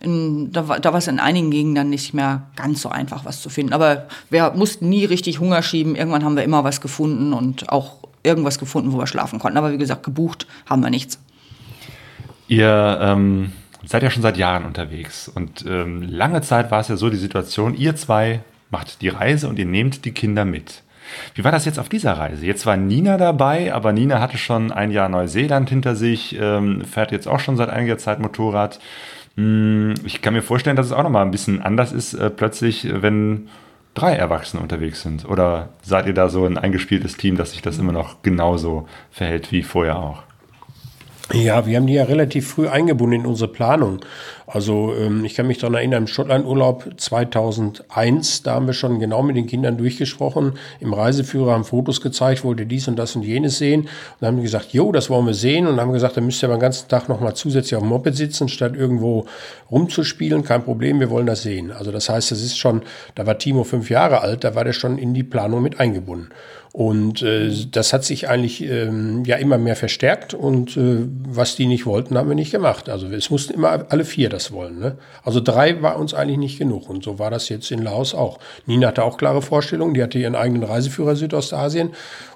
Speaker 1: in, da, da war es in einigen Gegenden nicht mehr ganz so einfach, was zu finden. Aber wir mussten nie richtig Hunger schieben. Irgendwann haben wir immer was gefunden und auch irgendwas gefunden, wo wir schlafen konnten. Aber wie gesagt, gebucht haben wir nichts.
Speaker 2: Ihr ähm, seid ja schon seit Jahren unterwegs und ähm, lange Zeit war es ja so die Situation, ihr zwei macht die Reise und ihr nehmt die Kinder mit. Wie war das jetzt auf dieser Reise? Jetzt war Nina dabei, aber Nina hatte schon ein Jahr Neuseeland hinter sich, ähm, fährt jetzt auch schon seit einiger Zeit Motorrad. Hm, ich kann mir vorstellen, dass es auch nochmal ein bisschen anders ist, äh, plötzlich, wenn drei Erwachsene unterwegs sind. Oder seid ihr da so ein eingespieltes Team, dass sich das immer noch genauso verhält wie vorher auch?
Speaker 5: Ja, wir haben die ja relativ früh eingebunden in unsere Planung. Also ähm, ich kann mich daran erinnern, im Schottlandurlaub 2001, da haben wir schon genau mit den Kindern durchgesprochen. Im Reiseführer haben Fotos gezeigt, wollt ihr dies und das und jenes sehen. Und haben gesagt, jo, das wollen wir sehen. Und haben gesagt, dann müsst ihr aber den ganzen Tag nochmal zusätzlich auf dem Moped sitzen, statt irgendwo rumzuspielen. Kein Problem, wir wollen das sehen. Also das heißt, das ist schon, da war Timo fünf Jahre alt, da war der schon in die Planung mit eingebunden. Und äh, das hat sich eigentlich ähm, ja immer mehr verstärkt und äh, was die nicht wollten, haben wir nicht gemacht. Also es mussten immer alle vier das das wollen. Ne? Also drei war uns eigentlich nicht genug und so war das jetzt in Laos auch. Nina hatte auch klare Vorstellungen, die hatte ihren eigenen Reiseführer Südostasien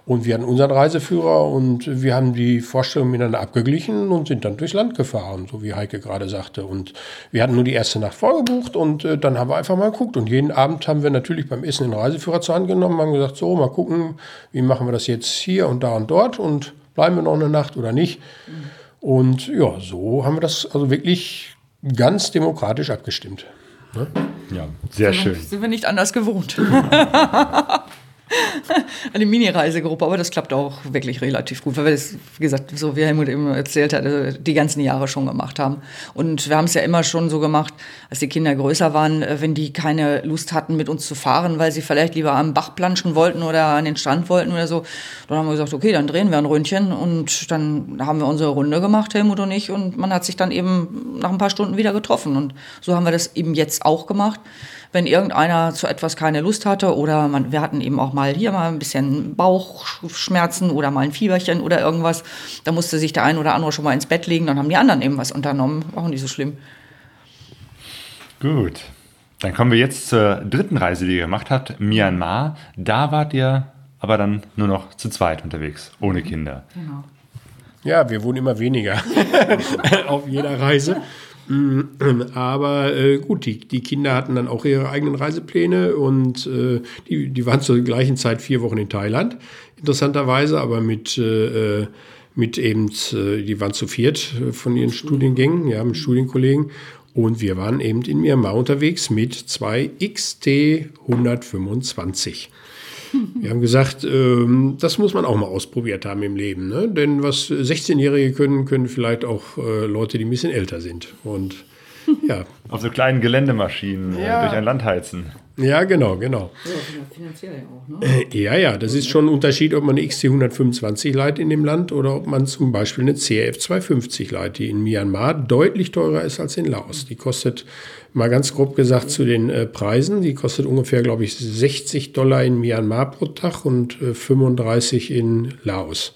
Speaker 5: und wir hatten unseren Reiseführer und wir haben die Vorstellungen miteinander abgeglichen und sind dann durchs Land gefahren, so wie Heike gerade sagte. Und wir hatten nur die erste Nacht vorgebucht und äh, dann haben wir einfach mal geguckt. Und jeden Abend haben wir natürlich beim Essen den Reiseführer zur Hand genommen, haben gesagt, so, mal gucken, wie machen wir das jetzt hier und da und dort und bleiben wir noch eine Nacht oder nicht. Und ja, so haben wir das also wirklich ganz demokratisch abgestimmt. Ne?
Speaker 2: Ja, sehr schön.
Speaker 1: Sind wir nicht anders gewohnt. eine Mini-Reisegruppe, aber das klappt auch wirklich relativ gut, weil wir das, wie gesagt, so wie Helmut eben erzählt hat, also die ganzen Jahre schon gemacht haben. Und wir haben es ja immer schon so gemacht, als die Kinder größer waren, äh, wenn die keine Lust hatten, mit uns zu fahren, weil sie vielleicht lieber am Bach planschen wollten oder an den Strand wollten oder so, dann haben wir gesagt, okay, dann drehen wir ein Ründchen und dann haben wir unsere Runde gemacht, Helmut und ich, und man hat sich dann eben nach ein paar Stunden wieder getroffen. Und so haben wir das eben jetzt auch gemacht wenn irgendeiner zu etwas keine Lust hatte oder man, wir hatten eben auch mal hier mal ein bisschen Bauchschmerzen oder mal ein Fieberchen oder irgendwas, da musste sich der ein oder andere schon mal ins Bett legen, dann haben die anderen eben was unternommen, auch nicht so schlimm.
Speaker 2: Gut, dann kommen wir jetzt zur dritten Reise, die ihr gemacht habt, Myanmar. Da wart ihr aber dann nur noch zu zweit unterwegs, ohne Kinder. Genau.
Speaker 5: Ja, wir wurden immer weniger auf jeder Reise. Aber äh, gut, die, die Kinder hatten dann auch ihre eigenen Reisepläne und äh, die, die waren zur gleichen Zeit vier Wochen in Thailand, interessanterweise, aber mit, äh, mit eben, äh, die waren zu viert äh, von ihren Studiengängen, ja, mit Studienkollegen. Und wir waren eben in Myanmar unterwegs mit zwei XT 125. Wir haben gesagt, ähm, das muss man auch mal ausprobiert haben im Leben. Ne? Denn was 16-Jährige können, können vielleicht auch äh, Leute, die ein bisschen älter sind. Und ja.
Speaker 2: Auf so kleinen Geländemaschinen äh, ja. durch ein Land heizen.
Speaker 5: Ja, genau, genau. Ja, finanziell auch, ne? Äh, ja, ja, das ist schon ein Unterschied, ob man eine XT125 leiht in dem Land oder ob man zum Beispiel eine CRF 250 leiht, die in Myanmar deutlich teurer ist als in Laos. Die kostet Mal ganz grob gesagt zu den äh, Preisen. Die kostet ungefähr, glaube ich, 60 Dollar in Myanmar pro Tag und äh, 35 in Laos.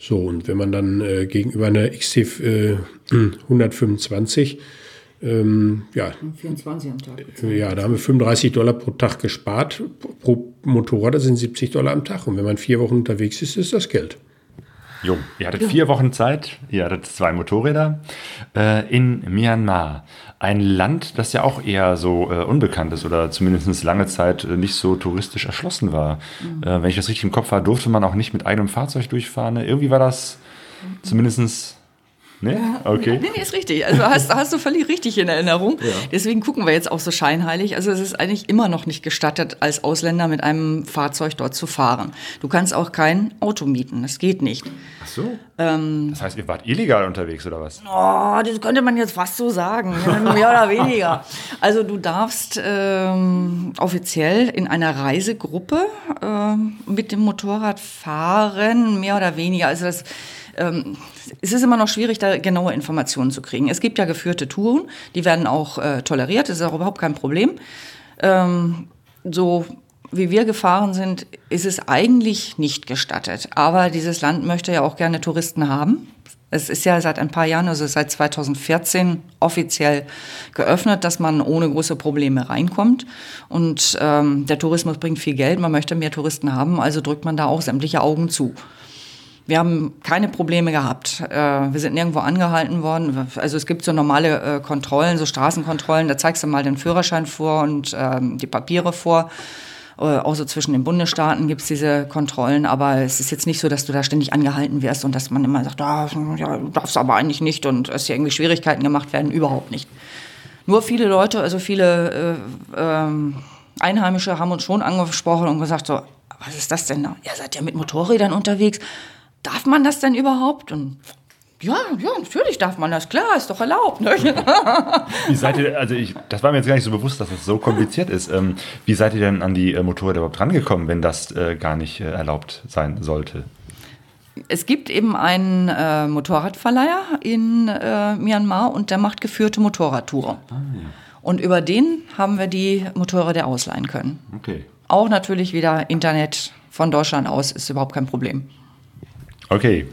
Speaker 5: So, und wenn man dann äh, gegenüber einer XT 125 äh, ähm, ja, 24 am Tag. Ja, da haben wir 35 Dollar pro Tag gespart. Pro Motorrad das sind 70 Dollar am Tag. Und wenn man vier Wochen unterwegs ist, ist das Geld.
Speaker 2: Jo, ihr hattet ja. vier Wochen Zeit, ihr hattet zwei Motorräder äh, in Myanmar. Ein Land, das ja auch eher so äh, unbekannt ist oder zumindest lange Zeit äh, nicht so touristisch erschlossen war. Mhm. Äh, wenn ich das richtig im Kopf habe, durfte man auch nicht mit einem Fahrzeug durchfahren. Irgendwie war das mhm. zumindest Nee? Okay.
Speaker 1: Nee, nee, ist richtig. Also hast, hast du völlig richtig in Erinnerung. Ja. Deswegen gucken wir jetzt auch so scheinheilig. Also es ist eigentlich immer noch nicht gestattet, als Ausländer mit einem Fahrzeug dort zu fahren. Du kannst auch kein Auto mieten. Das geht nicht.
Speaker 2: Ach so. Ähm, das heißt, ihr wart illegal unterwegs oder was?
Speaker 1: Oh, das könnte man jetzt fast so sagen. mehr oder weniger. Also du darfst ähm, offiziell in einer Reisegruppe ähm, mit dem Motorrad fahren, mehr oder weniger. Also das ähm, es ist immer noch schwierig, da genaue Informationen zu kriegen. Es gibt ja geführte Touren, die werden auch äh, toleriert, das ist auch überhaupt kein Problem. Ähm, so wie wir gefahren sind, ist es eigentlich nicht gestattet. Aber dieses Land möchte ja auch gerne Touristen haben. Es ist ja seit ein paar Jahren, also seit 2014 offiziell geöffnet, dass man ohne große Probleme reinkommt. Und ähm, der Tourismus bringt viel Geld, man möchte mehr Touristen haben, also drückt man da auch sämtliche Augen zu. Wir haben keine Probleme gehabt. Äh, wir sind nirgendwo angehalten worden. Also es gibt so normale äh, Kontrollen, so Straßenkontrollen. Da zeigst du mal den Führerschein vor und ähm, die Papiere vor. Äh, auch so zwischen den Bundesstaaten gibt es diese Kontrollen, aber es ist jetzt nicht so, dass du da ständig angehalten wirst und dass man immer sagt, ah, ja, du darfst aber eigentlich nicht und dass hier irgendwie Schwierigkeiten gemacht werden, überhaupt nicht. Nur viele Leute, also viele äh, ähm, Einheimische haben uns schon angesprochen und gesagt so, was ist das denn da? Ihr seid ja mit Motorrädern unterwegs darf man das denn überhaupt? Und ja, ja, natürlich darf man das, klar, ist doch erlaubt. Ne?
Speaker 2: wie seid ihr, also ich, das war mir jetzt gar nicht so bewusst, dass das so kompliziert ist. Ähm, wie seid ihr denn an die äh, Motorräder überhaupt rangekommen, wenn das äh, gar nicht äh, erlaubt sein sollte?
Speaker 1: Es gibt eben einen äh, Motorradverleiher in äh, Myanmar und der macht geführte Motorradtouren. Ah, ja. Und über den haben wir die Motorräder ausleihen können. Okay. Auch natürlich wieder Internet von Deutschland aus ist überhaupt kein Problem.
Speaker 2: Okay.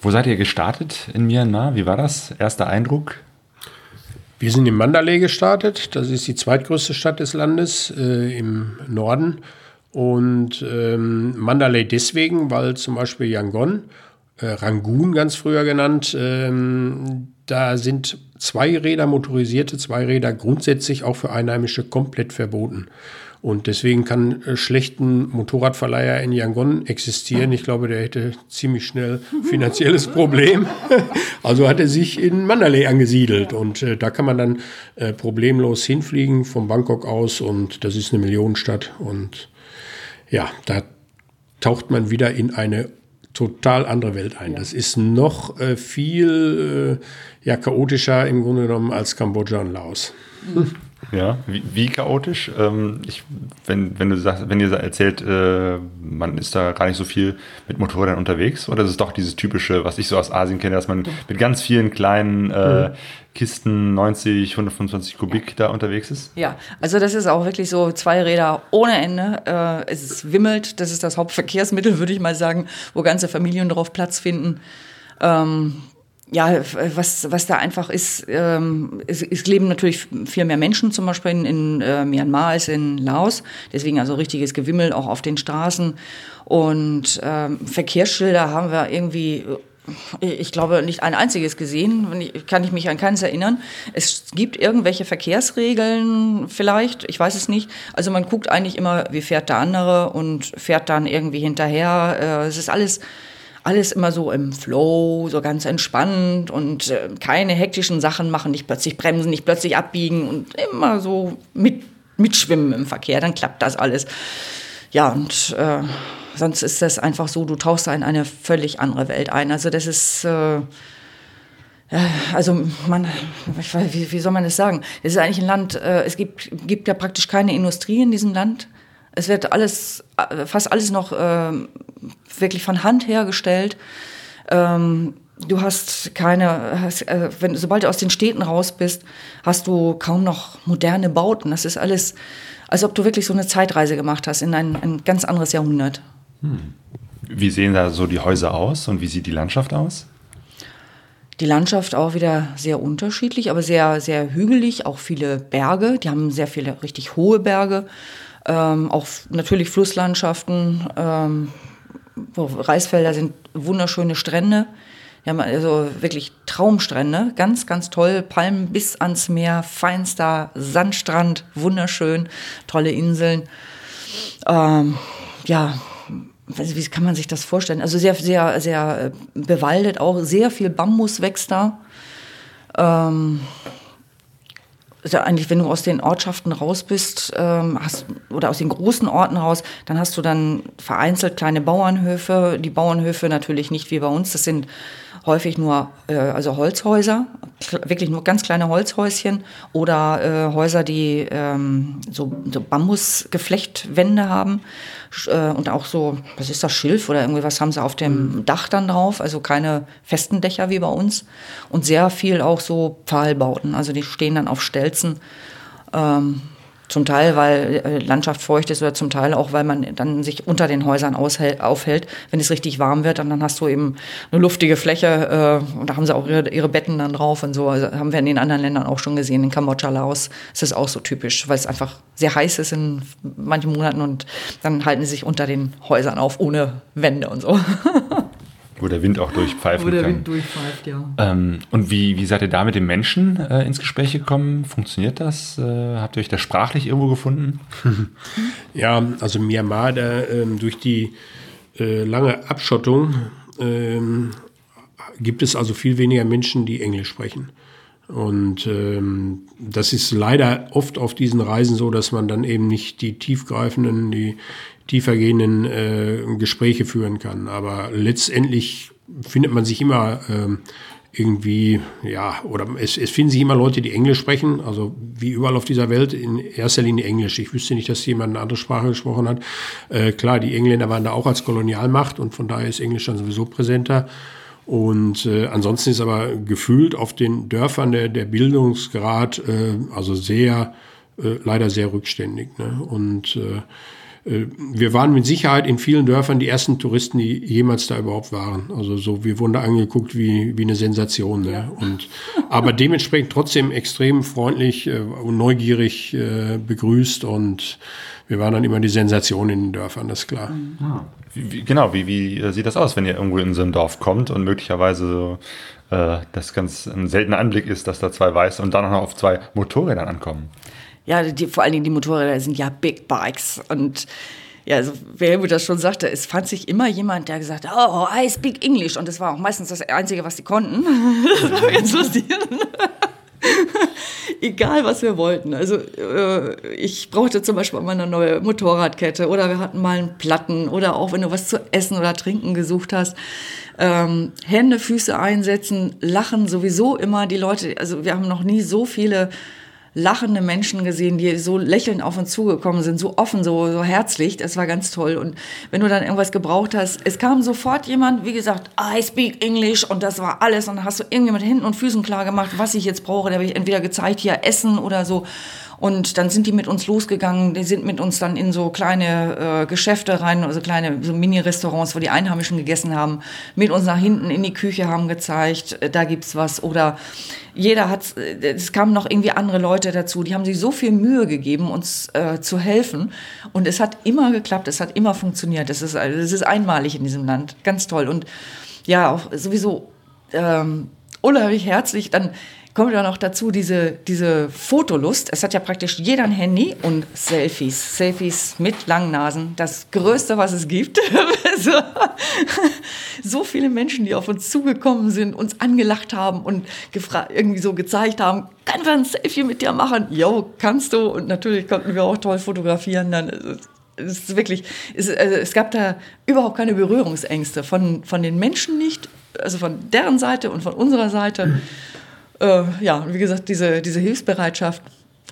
Speaker 2: Wo seid ihr gestartet in Myanmar? Wie war das? Erster Eindruck?
Speaker 5: Wir sind in Mandalay gestartet. Das ist die zweitgrößte Stadt des Landes äh, im Norden. Und ähm, Mandalay deswegen, weil zum Beispiel Yangon, äh, Rangoon ganz früher genannt, ähm, da sind Zweiräder, motorisierte Zweiräder grundsätzlich auch für Einheimische komplett verboten. Und deswegen kann äh, schlechten Motorradverleiher in Yangon existieren. Ich glaube, der hätte ziemlich schnell finanzielles Problem. also hat er sich in Mandalay angesiedelt. Und äh, da kann man dann äh, problemlos hinfliegen von Bangkok aus. Und das ist eine Millionenstadt. Und ja, da taucht man wieder in eine total andere Welt ein. Ja. Das ist noch äh, viel äh, ja, chaotischer im Grunde genommen als Kambodscha und Laos.
Speaker 2: Mhm. Ja, wie, wie chaotisch? Ähm, ich, wenn, wenn du sagst, wenn ihr erzählt, äh, man ist da gar nicht so viel mit Motorrädern unterwegs, oder ist es doch dieses typische, was ich so aus Asien kenne, dass man mit ganz vielen kleinen äh, mhm. Kisten 90, 125 Kubik da unterwegs ist?
Speaker 1: Ja, also das ist auch wirklich so zwei Räder ohne Ende. Äh, es wimmelt, das ist das Hauptverkehrsmittel, würde ich mal sagen, wo ganze Familien drauf Platz finden. Ähm, ja, was, was da einfach ist, ähm, es, es leben natürlich viel mehr Menschen zum Beispiel in, in äh, Myanmar als in Laos. Deswegen also richtiges Gewimmel auch auf den Straßen. Und ähm, Verkehrsschilder haben wir irgendwie äh, ich glaube, nicht ein einziges gesehen. Kann ich mich an keines erinnern. Es gibt irgendwelche Verkehrsregeln vielleicht, ich weiß es nicht. Also man guckt eigentlich immer, wie fährt der andere und fährt dann irgendwie hinterher. Äh, es ist alles alles immer so im Flow, so ganz entspannt und äh, keine hektischen Sachen machen, nicht plötzlich bremsen, nicht plötzlich abbiegen und immer so mit, mitschwimmen im Verkehr, dann klappt das alles. Ja, und äh, sonst ist das einfach so, du tauchst da in eine völlig andere Welt ein. Also das ist... Äh, also man, wie, wie soll man das sagen? Es ist eigentlich ein Land, äh, es gibt, gibt ja praktisch keine Industrie in diesem Land. Es wird alles, fast alles noch äh, wirklich von Hand hergestellt. Ähm, du hast keine, hast, äh, wenn, sobald du aus den Städten raus bist, hast du kaum noch moderne Bauten. Das ist alles, als ob du wirklich so eine Zeitreise gemacht hast in ein, ein ganz anderes Jahrhundert. Hm.
Speaker 2: Wie sehen da so die Häuser aus und wie sieht die Landschaft aus?
Speaker 1: Die Landschaft auch wieder sehr unterschiedlich, aber sehr, sehr hügelig, auch viele Berge. Die haben sehr viele richtig hohe Berge. Ähm, auch natürlich Flusslandschaften, ähm, Reisfelder sind wunderschöne Strände. Wir also wirklich Traumstrände, ganz, ganz toll. Palmen bis ans Meer, feinster Sandstrand, wunderschön, tolle Inseln. Ähm, ja, wie kann man sich das vorstellen? Also sehr, sehr, sehr bewaldet auch, sehr viel Bambus wächst da. Ähm, also eigentlich, wenn du aus den Ortschaften raus bist, ähm, hast, oder aus den großen Orten raus, dann hast du dann vereinzelt kleine Bauernhöfe. Die Bauernhöfe natürlich nicht wie bei uns, das sind häufig nur äh, also Holzhäuser, wirklich nur ganz kleine Holzhäuschen oder äh, Häuser, die ähm, so, so Bambusgeflechtwände haben äh, und auch so, was ist das, Schilf oder irgendwie was haben sie auf dem mhm. Dach dann drauf, also keine festen Dächer wie bei uns und sehr viel auch so Pfahlbauten, also die stehen dann auf Stelzen. Ähm, zum Teil, weil äh, Landschaft feucht ist oder zum Teil auch, weil man dann sich unter den Häusern aufhält. Wenn es richtig warm wird, dann, dann hast du eben eine luftige Fläche äh, und da haben sie auch ihre, ihre Betten dann drauf und so. Also haben wir in den anderen Ländern auch schon gesehen. In Kambodscha, Laos ist es auch so typisch, weil es einfach sehr heiß ist in manchen Monaten und dann halten sie sich unter den Häusern auf, ohne Wände und so.
Speaker 2: Wo der Wind auch durchpfeifen
Speaker 1: Wo der
Speaker 2: kann.
Speaker 1: Wind durchpfeift, ja.
Speaker 2: Ähm, und wie, wie seid ihr da mit den Menschen äh, ins Gespräch gekommen? Funktioniert das? Äh, habt ihr euch da sprachlich irgendwo gefunden?
Speaker 5: ja, also Myanmar, da, ähm, durch die äh, lange Abschottung ähm, gibt es also viel weniger Menschen, die Englisch sprechen. Und ähm, das ist leider oft auf diesen Reisen so, dass man dann eben nicht die tiefgreifenden, die tiefergehenden äh, Gespräche führen kann. Aber letztendlich findet man sich immer ähm, irgendwie, ja, oder es, es finden sich immer Leute, die Englisch sprechen, also wie überall auf dieser Welt, in erster Linie Englisch. Ich wüsste nicht, dass jemand eine andere Sprache gesprochen hat. Äh, klar, die Engländer waren da auch als Kolonialmacht und von daher ist Englisch dann sowieso präsenter. Und äh, ansonsten ist aber gefühlt auf den Dörfern der, der Bildungsgrad äh, also sehr, äh, leider sehr rückständig. Ne? Und äh, wir waren mit Sicherheit in vielen Dörfern die ersten Touristen, die jemals da überhaupt waren. Also so, wir wurden da angeguckt wie, wie eine Sensation. Ne? Ja. Und, aber dementsprechend trotzdem extrem freundlich äh, und neugierig äh, begrüßt und wir waren dann immer die Sensation in den Dörfern, das ist klar.
Speaker 2: Ah. Wie, wie, genau, wie, wie sieht das aus, wenn ihr irgendwo in so ein Dorf kommt und möglicherweise so, äh, das ganz ein seltener Anblick ist, dass da zwei Weiße und dann auch noch auf zwei Motorrädern ankommen?
Speaker 1: Ja, die, vor allen Dingen die Motorräder sind ja Big Bikes und ja, also wer Helmut das schon sagte, es fand sich immer jemand, der gesagt hat, oh, I speak English. Und das war auch meistens das Einzige, was sie konnten. das war ganz lustig. Egal, was wir wollten. Also äh, ich brauchte zum Beispiel mal eine neue Motorradkette oder wir hatten mal einen Platten oder auch wenn du was zu essen oder trinken gesucht hast. Ähm, Hände, Füße einsetzen, lachen sowieso immer die Leute. Also wir haben noch nie so viele lachende Menschen gesehen, die so lächelnd auf uns zugekommen sind, so offen, so, so herzlich. Das war ganz toll. Und wenn du dann irgendwas gebraucht hast, es kam sofort jemand, wie gesagt, I speak English und das war alles. Und dann hast du irgendwie mit Händen und Füßen klar gemacht, was ich jetzt brauche. Da habe ich entweder gezeigt, hier Essen oder so. Und dann sind die mit uns losgegangen, die sind mit uns dann in so kleine äh, Geschäfte rein, also kleine so Mini-Restaurants, wo die Einheimischen gegessen haben, mit uns nach hinten in die Küche haben gezeigt, äh, da gibt's was. Oder jeder hat, äh, es kamen noch irgendwie andere Leute dazu, die haben sich so viel Mühe gegeben, uns äh, zu helfen. Und es hat immer geklappt, es hat immer funktioniert. Das ist, das ist einmalig in diesem Land, ganz toll. Und ja, auch sowieso ähm, unheimlich herzlich. Dann kommt ja noch dazu diese, diese Fotolust. Es hat ja praktisch jeder ein Handy und Selfies. Selfies mit langen Nasen. Das Größte, was es gibt. so viele Menschen, die auf uns zugekommen sind, uns angelacht haben und irgendwie so gezeigt haben, kann wir ein Selfie mit dir machen? Jo, kannst du. Und natürlich konnten wir auch toll fotografieren. Dann es ist wirklich, es, also es gab da überhaupt keine Berührungsängste von, von den Menschen nicht, also von deren Seite und von unserer Seite. Äh, ja, wie gesagt, diese, diese Hilfsbereitschaft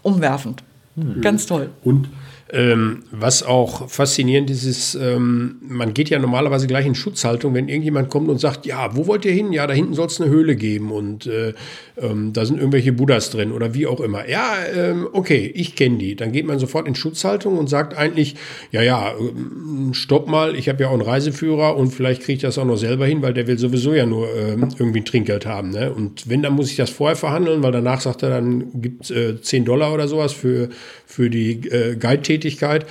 Speaker 1: umwerfend. Mhm. Ganz toll.
Speaker 5: Und ähm, was auch faszinierend ist, ist, ähm, man geht ja normalerweise gleich in Schutzhaltung, wenn irgendjemand kommt und sagt, ja, wo wollt ihr hin? Ja, da hinten soll es eine Höhle geben und äh, ähm, da sind irgendwelche Buddhas drin oder wie auch immer. Ja, ähm, okay, ich kenne die. Dann geht man sofort in Schutzhaltung und sagt eigentlich, ja, ja, ähm, stopp mal, ich habe ja auch einen Reiseführer und vielleicht kriege ich das auch noch selber hin, weil der will sowieso ja nur ähm, irgendwie ein Trinkgeld haben. Ne? Und wenn, dann muss ich das vorher verhandeln, weil danach sagt er, dann gibt es äh, 10 Dollar oder sowas für, für die äh, Guide-Tätigkeit Tätigkeit.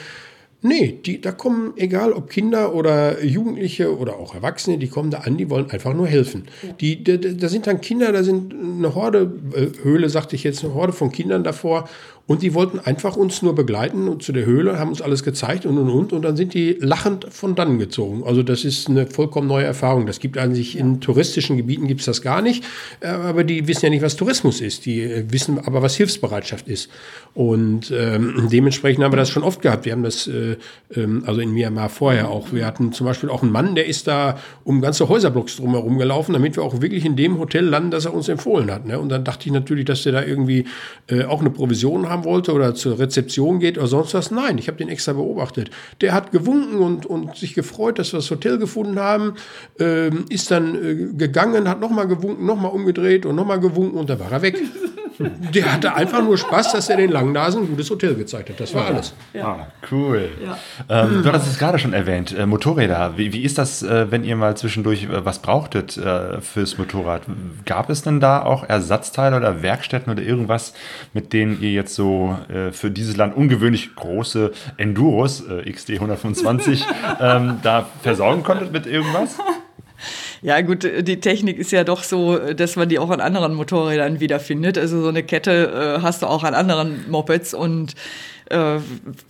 Speaker 5: Nee, die, da kommen, egal ob Kinder oder Jugendliche oder auch Erwachsene, die kommen da an, die wollen einfach nur helfen. Die, da sind dann Kinder, da sind eine Horde, äh, Höhle sagte ich jetzt, eine Horde von Kindern davor und die wollten einfach uns nur begleiten und zu der Höhle, haben uns alles gezeigt und und und. Und dann sind die lachend von dann gezogen. Also das ist eine vollkommen neue Erfahrung. Das gibt eigentlich in touristischen Gebieten gibt es das gar nicht. Äh, aber die wissen ja nicht, was Tourismus ist. Die äh, wissen aber, was Hilfsbereitschaft ist. Und ähm, dementsprechend haben wir das schon oft gehabt. Wir haben das, äh, ähm, also in Myanmar vorher auch. Wir hatten zum Beispiel auch einen Mann, der ist da um ganze Häuserblocks drumherum gelaufen, damit wir auch wirklich in dem Hotel landen, das er uns empfohlen hat. Ne? Und dann dachte ich natürlich, dass der da irgendwie äh, auch eine Provision hat haben wollte oder zur Rezeption geht oder sonst was. Nein, ich habe den extra beobachtet. Der hat gewunken und, und sich gefreut, dass wir das Hotel gefunden haben, ähm, ist dann äh, gegangen, hat nochmal gewunken, nochmal umgedreht und nochmal gewunken und dann war er weg. Der hatte einfach nur Spaß, dass er den Langnasen ein gutes Hotel gezeigt hat. Das war alles.
Speaker 2: Ja. Ah, cool. Ja. Ähm, du hattest es gerade schon erwähnt, äh, Motorräder. Wie, wie ist das, äh, wenn ihr mal zwischendurch äh, was brauchtet äh, fürs Motorrad? Gab es denn da auch Ersatzteile oder Werkstätten oder irgendwas, mit denen ihr jetzt so äh, für dieses Land ungewöhnlich große Enduros, äh, XD 125, ähm, da versorgen konntet mit irgendwas?
Speaker 1: Ja, gut, die Technik ist ja doch so, dass man die auch an anderen Motorrädern wiederfindet. Also so eine Kette äh, hast du auch an anderen Mopeds und äh,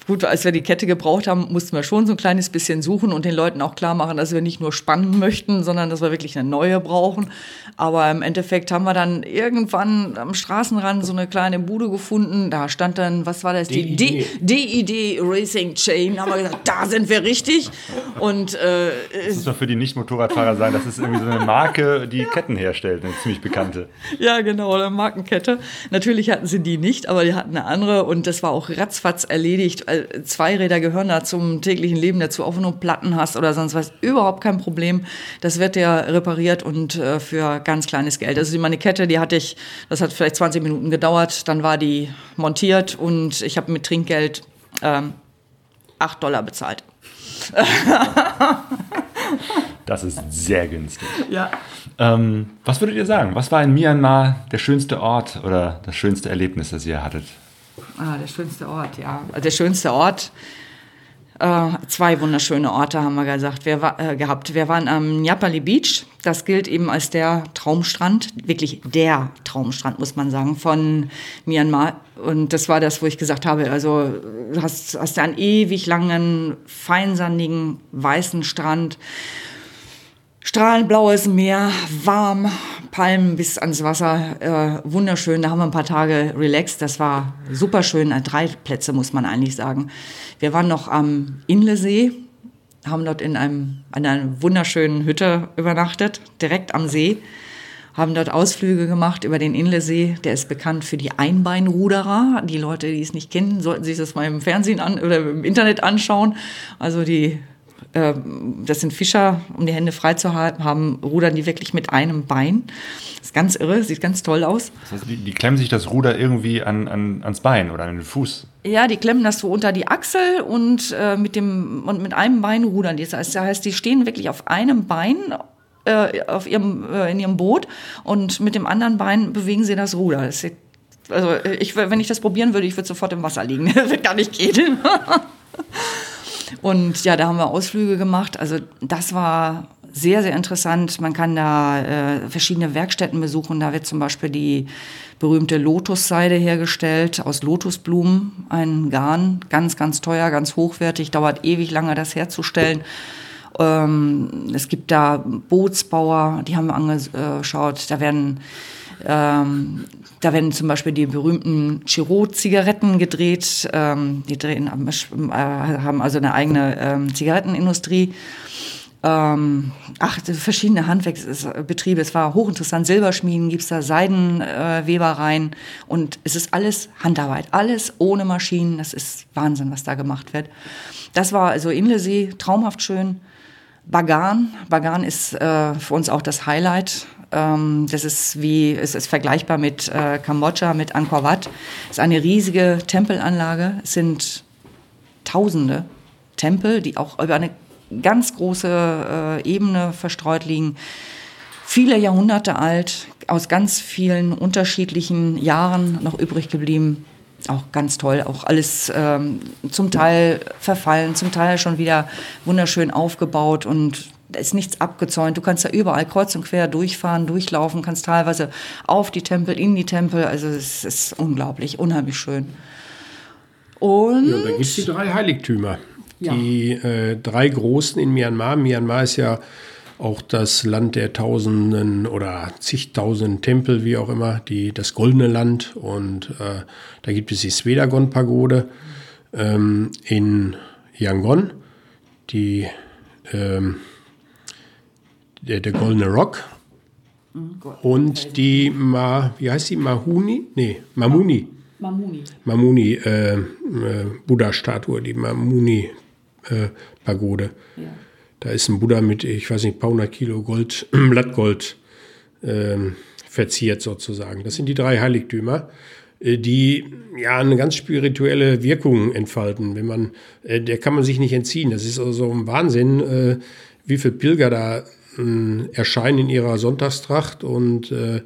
Speaker 1: gut, als wir die Kette gebraucht haben, mussten wir schon so ein kleines bisschen suchen und den Leuten auch klar machen, dass wir nicht nur spannen möchten, sondern dass wir wirklich eine neue brauchen. Aber im Endeffekt haben wir dann irgendwann am Straßenrand so eine kleine Bude gefunden. Da stand dann, was war das? Die DID Racing Chain. Da haben wir gesagt, da sind wir richtig. Und äh,
Speaker 2: das muss man für die Nicht-Motorradfahrer sagen, das ist irgendwie so eine Marke, die Ketten herstellt, eine ziemlich bekannte.
Speaker 1: Ja, genau, eine Markenkette. Natürlich hatten sie die nicht, aber die hatten eine andere und das war auch ratzfatz ratzfatz erledigt. Äh, Zweiräder gehören da zum täglichen Leben dazu, auch wenn du Platten hast oder sonst was, überhaupt kein Problem. Das wird ja repariert und äh, für ganz kleines Geld. Also meine Kette, die hatte ich, das hat vielleicht 20 Minuten gedauert, dann war die montiert und ich habe mit Trinkgeld ähm, 8 Dollar bezahlt.
Speaker 2: Das ist sehr günstig.
Speaker 1: Ja.
Speaker 2: Ähm, was würdet ihr sagen? Was war in Myanmar der schönste Ort oder das schönste Erlebnis, das ihr hattet?
Speaker 1: Ah, der schönste Ort, ja. Der schönste Ort. Äh, zwei wunderschöne Orte haben wir gesagt, wir, äh, gehabt. Wir waren am Nyapali Beach. Das gilt eben als der Traumstrand, wirklich der Traumstrand, muss man sagen, von Myanmar. Und das war das, wo ich gesagt habe, also hast, hast einen ewig langen, feinsandigen, weißen Strand. Strahlend blaues Meer, warm, Palmen bis ans Wasser, äh, wunderschön. Da haben wir ein paar Tage relaxed. Das war super schön. Äh, Drei Plätze muss man eigentlich sagen. Wir waren noch am Inlesee, haben dort in einem, an einer wunderschönen Hütte übernachtet, direkt am See. Haben dort Ausflüge gemacht über den Inlesee. Der ist bekannt für die Einbeinruderer. Die Leute, die es nicht kennen, sollten sich das mal im Fernsehen an, oder im Internet anschauen. Also die das sind Fischer, um die Hände frei zu haben, rudern die wirklich mit einem Bein. Das ist ganz irre, sieht ganz toll aus.
Speaker 2: Das heißt, die, die klemmen sich das Ruder irgendwie an, an, ans Bein oder an den Fuß.
Speaker 1: Ja, die klemmen das so unter die Achsel und äh, mit dem und mit einem Bein rudern die. Das heißt, das heißt, die stehen wirklich auf einem Bein äh, auf ihrem äh, in ihrem Boot und mit dem anderen Bein bewegen sie das Ruder. Das sieht, also ich, wenn ich das probieren würde, ich würde sofort im Wasser liegen. Das wird gar nicht gehen. Und ja, da haben wir Ausflüge gemacht. Also das war sehr, sehr interessant. Man kann da äh, verschiedene Werkstätten besuchen. Da wird zum Beispiel die berühmte Lotusseide hergestellt aus Lotusblumen. Ein Garn, ganz, ganz teuer, ganz hochwertig, dauert ewig lange, das herzustellen. Ähm, es gibt da Bootsbauer, die haben wir angeschaut. Da werden ähm, da werden zum Beispiel die berühmten Chirot-Zigaretten gedreht. Ähm, die drehen, äh, haben also eine eigene ähm, Zigarettenindustrie. Ähm, ach, verschiedene Handwerksbetriebe. Es war hochinteressant. Silberschmieden gibt's da, Seidenwebereien. und es ist alles Handarbeit. Alles ohne Maschinen. Das ist Wahnsinn, was da gemacht wird. Das war also Inlesee, traumhaft schön. Bagan. Bagan ist äh, für uns auch das Highlight. Ähm, das ist wie, es ist vergleichbar mit äh, Kambodscha, mit Angkor Wat. Es ist eine riesige Tempelanlage. Es sind Tausende Tempel, die auch über eine ganz große äh, Ebene verstreut liegen. Viele Jahrhunderte alt, aus ganz vielen unterschiedlichen Jahren noch übrig geblieben auch ganz toll, auch alles ähm, zum Teil verfallen, zum Teil schon wieder wunderschön aufgebaut und da ist nichts abgezäunt. Du kannst da überall kreuz und quer durchfahren, durchlaufen, kannst teilweise auf die Tempel, in die Tempel. Also es ist unglaublich, unheimlich schön. Und
Speaker 5: Ja, da gibt es die drei Heiligtümer. Die äh, drei großen in Myanmar. Myanmar ist ja auch das Land der Tausenden oder zigtausenden Tempel, wie auch immer, die, das goldene Land. Und äh, da gibt es die Svedagon-Pagode ähm, in Yangon, die, ähm, der, der goldene Rock und die Ma, wie heißt die, Mahuni? Nee, Mamuni.
Speaker 1: Mamuni.
Speaker 5: Mamuni äh, äh, Buddha-Statue, die Mamuni-Pagode.
Speaker 1: Ja.
Speaker 5: Da ist ein Buddha mit, ich weiß nicht, ein paar hundert Kilo Gold, Blattgold ähm, verziert sozusagen. Das sind die drei Heiligtümer, äh, die ja eine ganz spirituelle Wirkung entfalten. Wenn man, äh, der kann man sich nicht entziehen. Das ist also ein Wahnsinn, äh, wie viele Pilger da äh, erscheinen in ihrer Sonntagstracht und äh,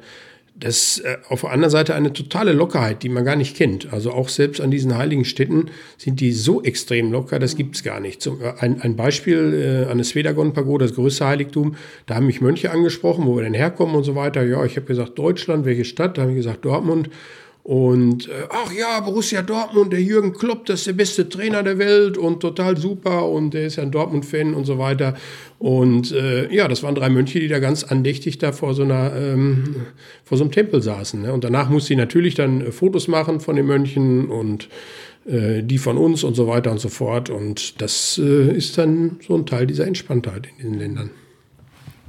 Speaker 5: das äh, auf der anderen Seite eine totale Lockerheit, die man gar nicht kennt. Also auch selbst an diesen heiligen Städten sind die so extrem locker, das gibt's gar nicht. Zum, äh, ein, ein Beispiel äh, an der Svedagon-Pagode, das größte Heiligtum, da haben mich Mönche angesprochen, wo wir denn herkommen und so weiter. Ja, ich habe gesagt, Deutschland, welche Stadt? Da habe ich gesagt, Dortmund. Und äh, ach ja, Borussia Dortmund, der Jürgen Klopp, das ist der beste Trainer der Welt und total super und der ist ja ein Dortmund-Fan und so weiter. Und äh, ja, das waren drei Mönche, die da ganz andächtig da vor so einer ähm, vor so einem Tempel saßen. Ne? Und danach musste ich natürlich dann äh, Fotos machen von den Mönchen und äh, die von uns und so weiter und so fort. Und das äh, ist dann so ein Teil dieser Entspanntheit in diesen Ländern.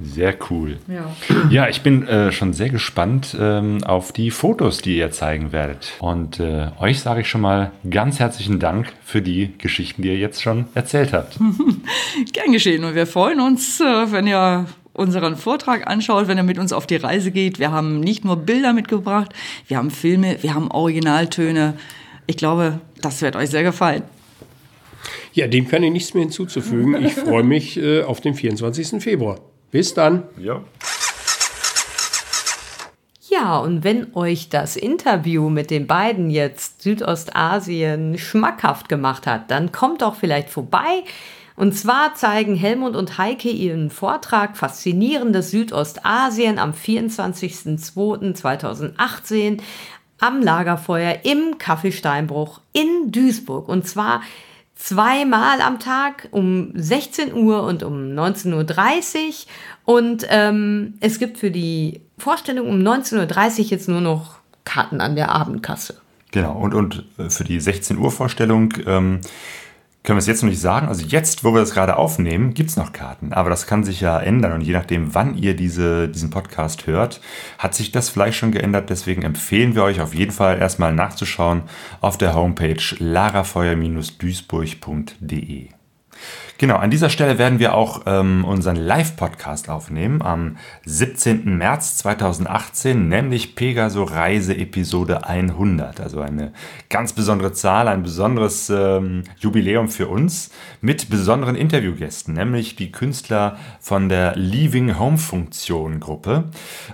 Speaker 2: Sehr cool.
Speaker 1: Ja.
Speaker 2: Ja, ich bin äh, schon sehr gespannt ähm, auf die Fotos, die ihr zeigen werdet. Und äh, euch sage ich schon mal ganz herzlichen Dank für die Geschichten, die ihr jetzt schon erzählt habt.
Speaker 1: Gern geschehen. Und wir freuen uns, äh, wenn ihr unseren Vortrag anschaut, wenn ihr mit uns auf die Reise geht. Wir haben nicht nur Bilder mitgebracht, wir haben Filme, wir haben Originaltöne. Ich glaube, das wird euch sehr gefallen.
Speaker 5: Ja, dem kann ich nichts mehr hinzuzufügen. Ich freue mich äh, auf den 24. Februar. Bis dann.
Speaker 2: Ja.
Speaker 4: Ja, und wenn euch das Interview mit den beiden jetzt Südostasien schmackhaft gemacht hat, dann kommt doch vielleicht vorbei. Und zwar zeigen Helmut und Heike ihren Vortrag Faszinierendes Südostasien am 24.02.2018 am Lagerfeuer im Kaffeesteinbruch in Duisburg. Und zwar zweimal am Tag um 16 Uhr und um 19.30 Uhr. Und ähm, es gibt für die Vorstellung um 19.30 Uhr jetzt nur noch Karten an der Abendkasse.
Speaker 2: Genau, und, und äh, für die 16 Uhr Vorstellung ähm, können wir es jetzt noch nicht sagen. Also jetzt, wo wir das gerade aufnehmen, gibt es noch Karten. Aber das kann sich ja ändern. Und je nachdem, wann ihr diese, diesen Podcast hört, hat sich das vielleicht schon geändert. Deswegen empfehlen wir euch auf jeden Fall erstmal nachzuschauen auf der Homepage larafeuer-duisburg.de. Genau, an dieser Stelle werden wir auch ähm, unseren Live-Podcast aufnehmen am 17. März 2018, nämlich Pegaso Reise Episode 100. Also eine ganz besondere Zahl, ein besonderes ähm, Jubiläum für uns mit besonderen Interviewgästen, nämlich die Künstler von der Leaving Home Funktion Gruppe.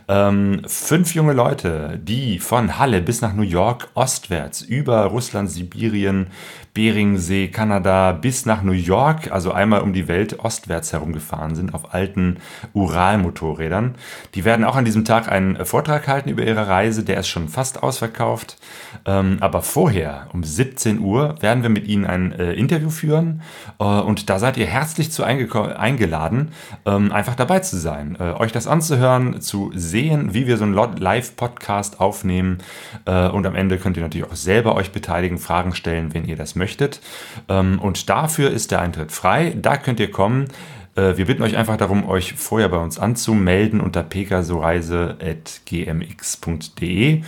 Speaker 2: Ähm, fünf junge Leute, die von Halle bis nach New York ostwärts über Russland, Sibirien, Beringsee, Kanada bis nach New York, also einmal um die Welt ostwärts herumgefahren sind auf alten Ural-Motorrädern. Die werden auch an diesem Tag einen Vortrag halten über ihre Reise, der ist schon fast ausverkauft. Ähm, aber vorher, um 17 Uhr, werden wir mit ihnen ein äh, Interview führen äh, und da seid ihr herzlich zu eingeladen, ähm, einfach dabei zu sein, äh, euch das anzuhören, zu sehen, wie wir so einen Live-Podcast aufnehmen und am Ende könnt ihr natürlich auch selber euch beteiligen, Fragen stellen, wenn ihr das möchtet möchtet. Ähm, und dafür ist der Eintritt frei. Da könnt ihr kommen. Äh, wir bitten euch einfach darum, euch vorher bei uns anzumelden unter pegasoreise.gmx.de.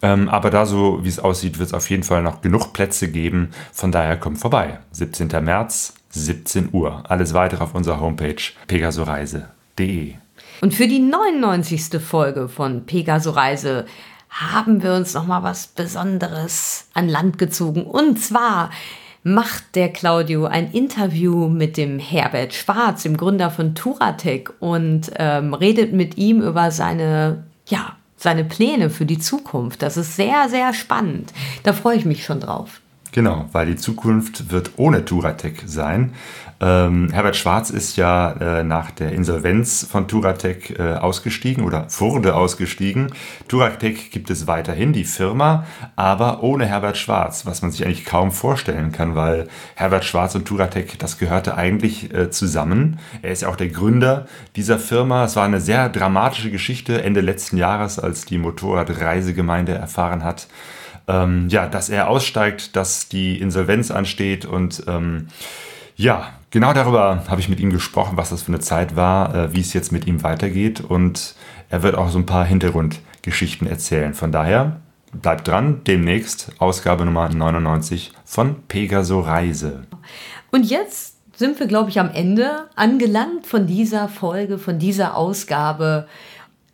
Speaker 2: Ähm, aber da so, wie es aussieht, wird es auf jeden Fall noch genug Plätze geben. Von daher kommt vorbei. 17. März, 17 Uhr. Alles weitere auf unserer Homepage pegasoreise.de.
Speaker 4: Und für die 99. Folge von Pegaso Reise haben wir uns noch mal was Besonderes an Land gezogen. Und zwar macht der Claudio ein Interview mit dem Herbert Schwarz, dem Gründer von Turatec, und ähm, redet mit ihm über seine, ja, seine Pläne für die Zukunft. Das ist sehr, sehr spannend. Da freue ich mich schon drauf.
Speaker 2: Genau, weil die Zukunft wird ohne Turatec sein. Ähm, Herbert Schwarz ist ja äh, nach der Insolvenz von Turatec äh, ausgestiegen oder wurde ausgestiegen. Turatec gibt es weiterhin, die Firma, aber ohne Herbert Schwarz, was man sich eigentlich kaum vorstellen kann, weil Herbert Schwarz und Turatec, das gehörte eigentlich äh, zusammen. Er ist ja auch der Gründer dieser Firma. Es war eine sehr dramatische Geschichte Ende letzten Jahres, als die Motorradreisegemeinde erfahren hat, ähm, ja, dass er aussteigt, dass die Insolvenz ansteht und ähm, ja, genau darüber habe ich mit ihm gesprochen, was das für eine Zeit war, äh, wie es jetzt mit ihm weitergeht und er wird auch so ein paar Hintergrundgeschichten erzählen. Von daher bleibt dran, demnächst Ausgabe Nummer 99 von Pegaso Reise.
Speaker 4: Und jetzt sind wir, glaube ich, am Ende angelangt von dieser Folge, von dieser Ausgabe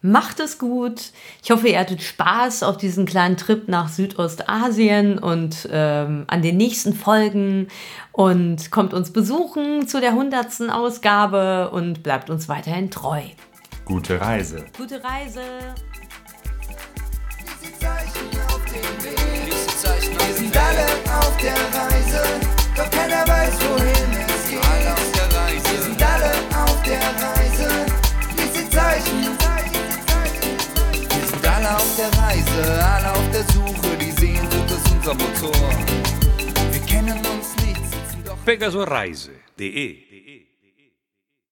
Speaker 4: Macht es gut. Ich hoffe, ihr hattet Spaß auf diesen kleinen Trip nach Südostasien und ähm, an den nächsten Folgen und kommt uns besuchen zu der hundertsten Ausgabe und bleibt uns weiterhin treu.
Speaker 2: Gute Reise.
Speaker 4: Gute Reise.
Speaker 6: Wir sind alle auf der Reise, doch keiner weiß, wohin Reise, alle auf der Suche, die Sehnsucht ist unser Motor. Wir kennen uns nicht, sitzen doch.
Speaker 3: Pegasoreise.de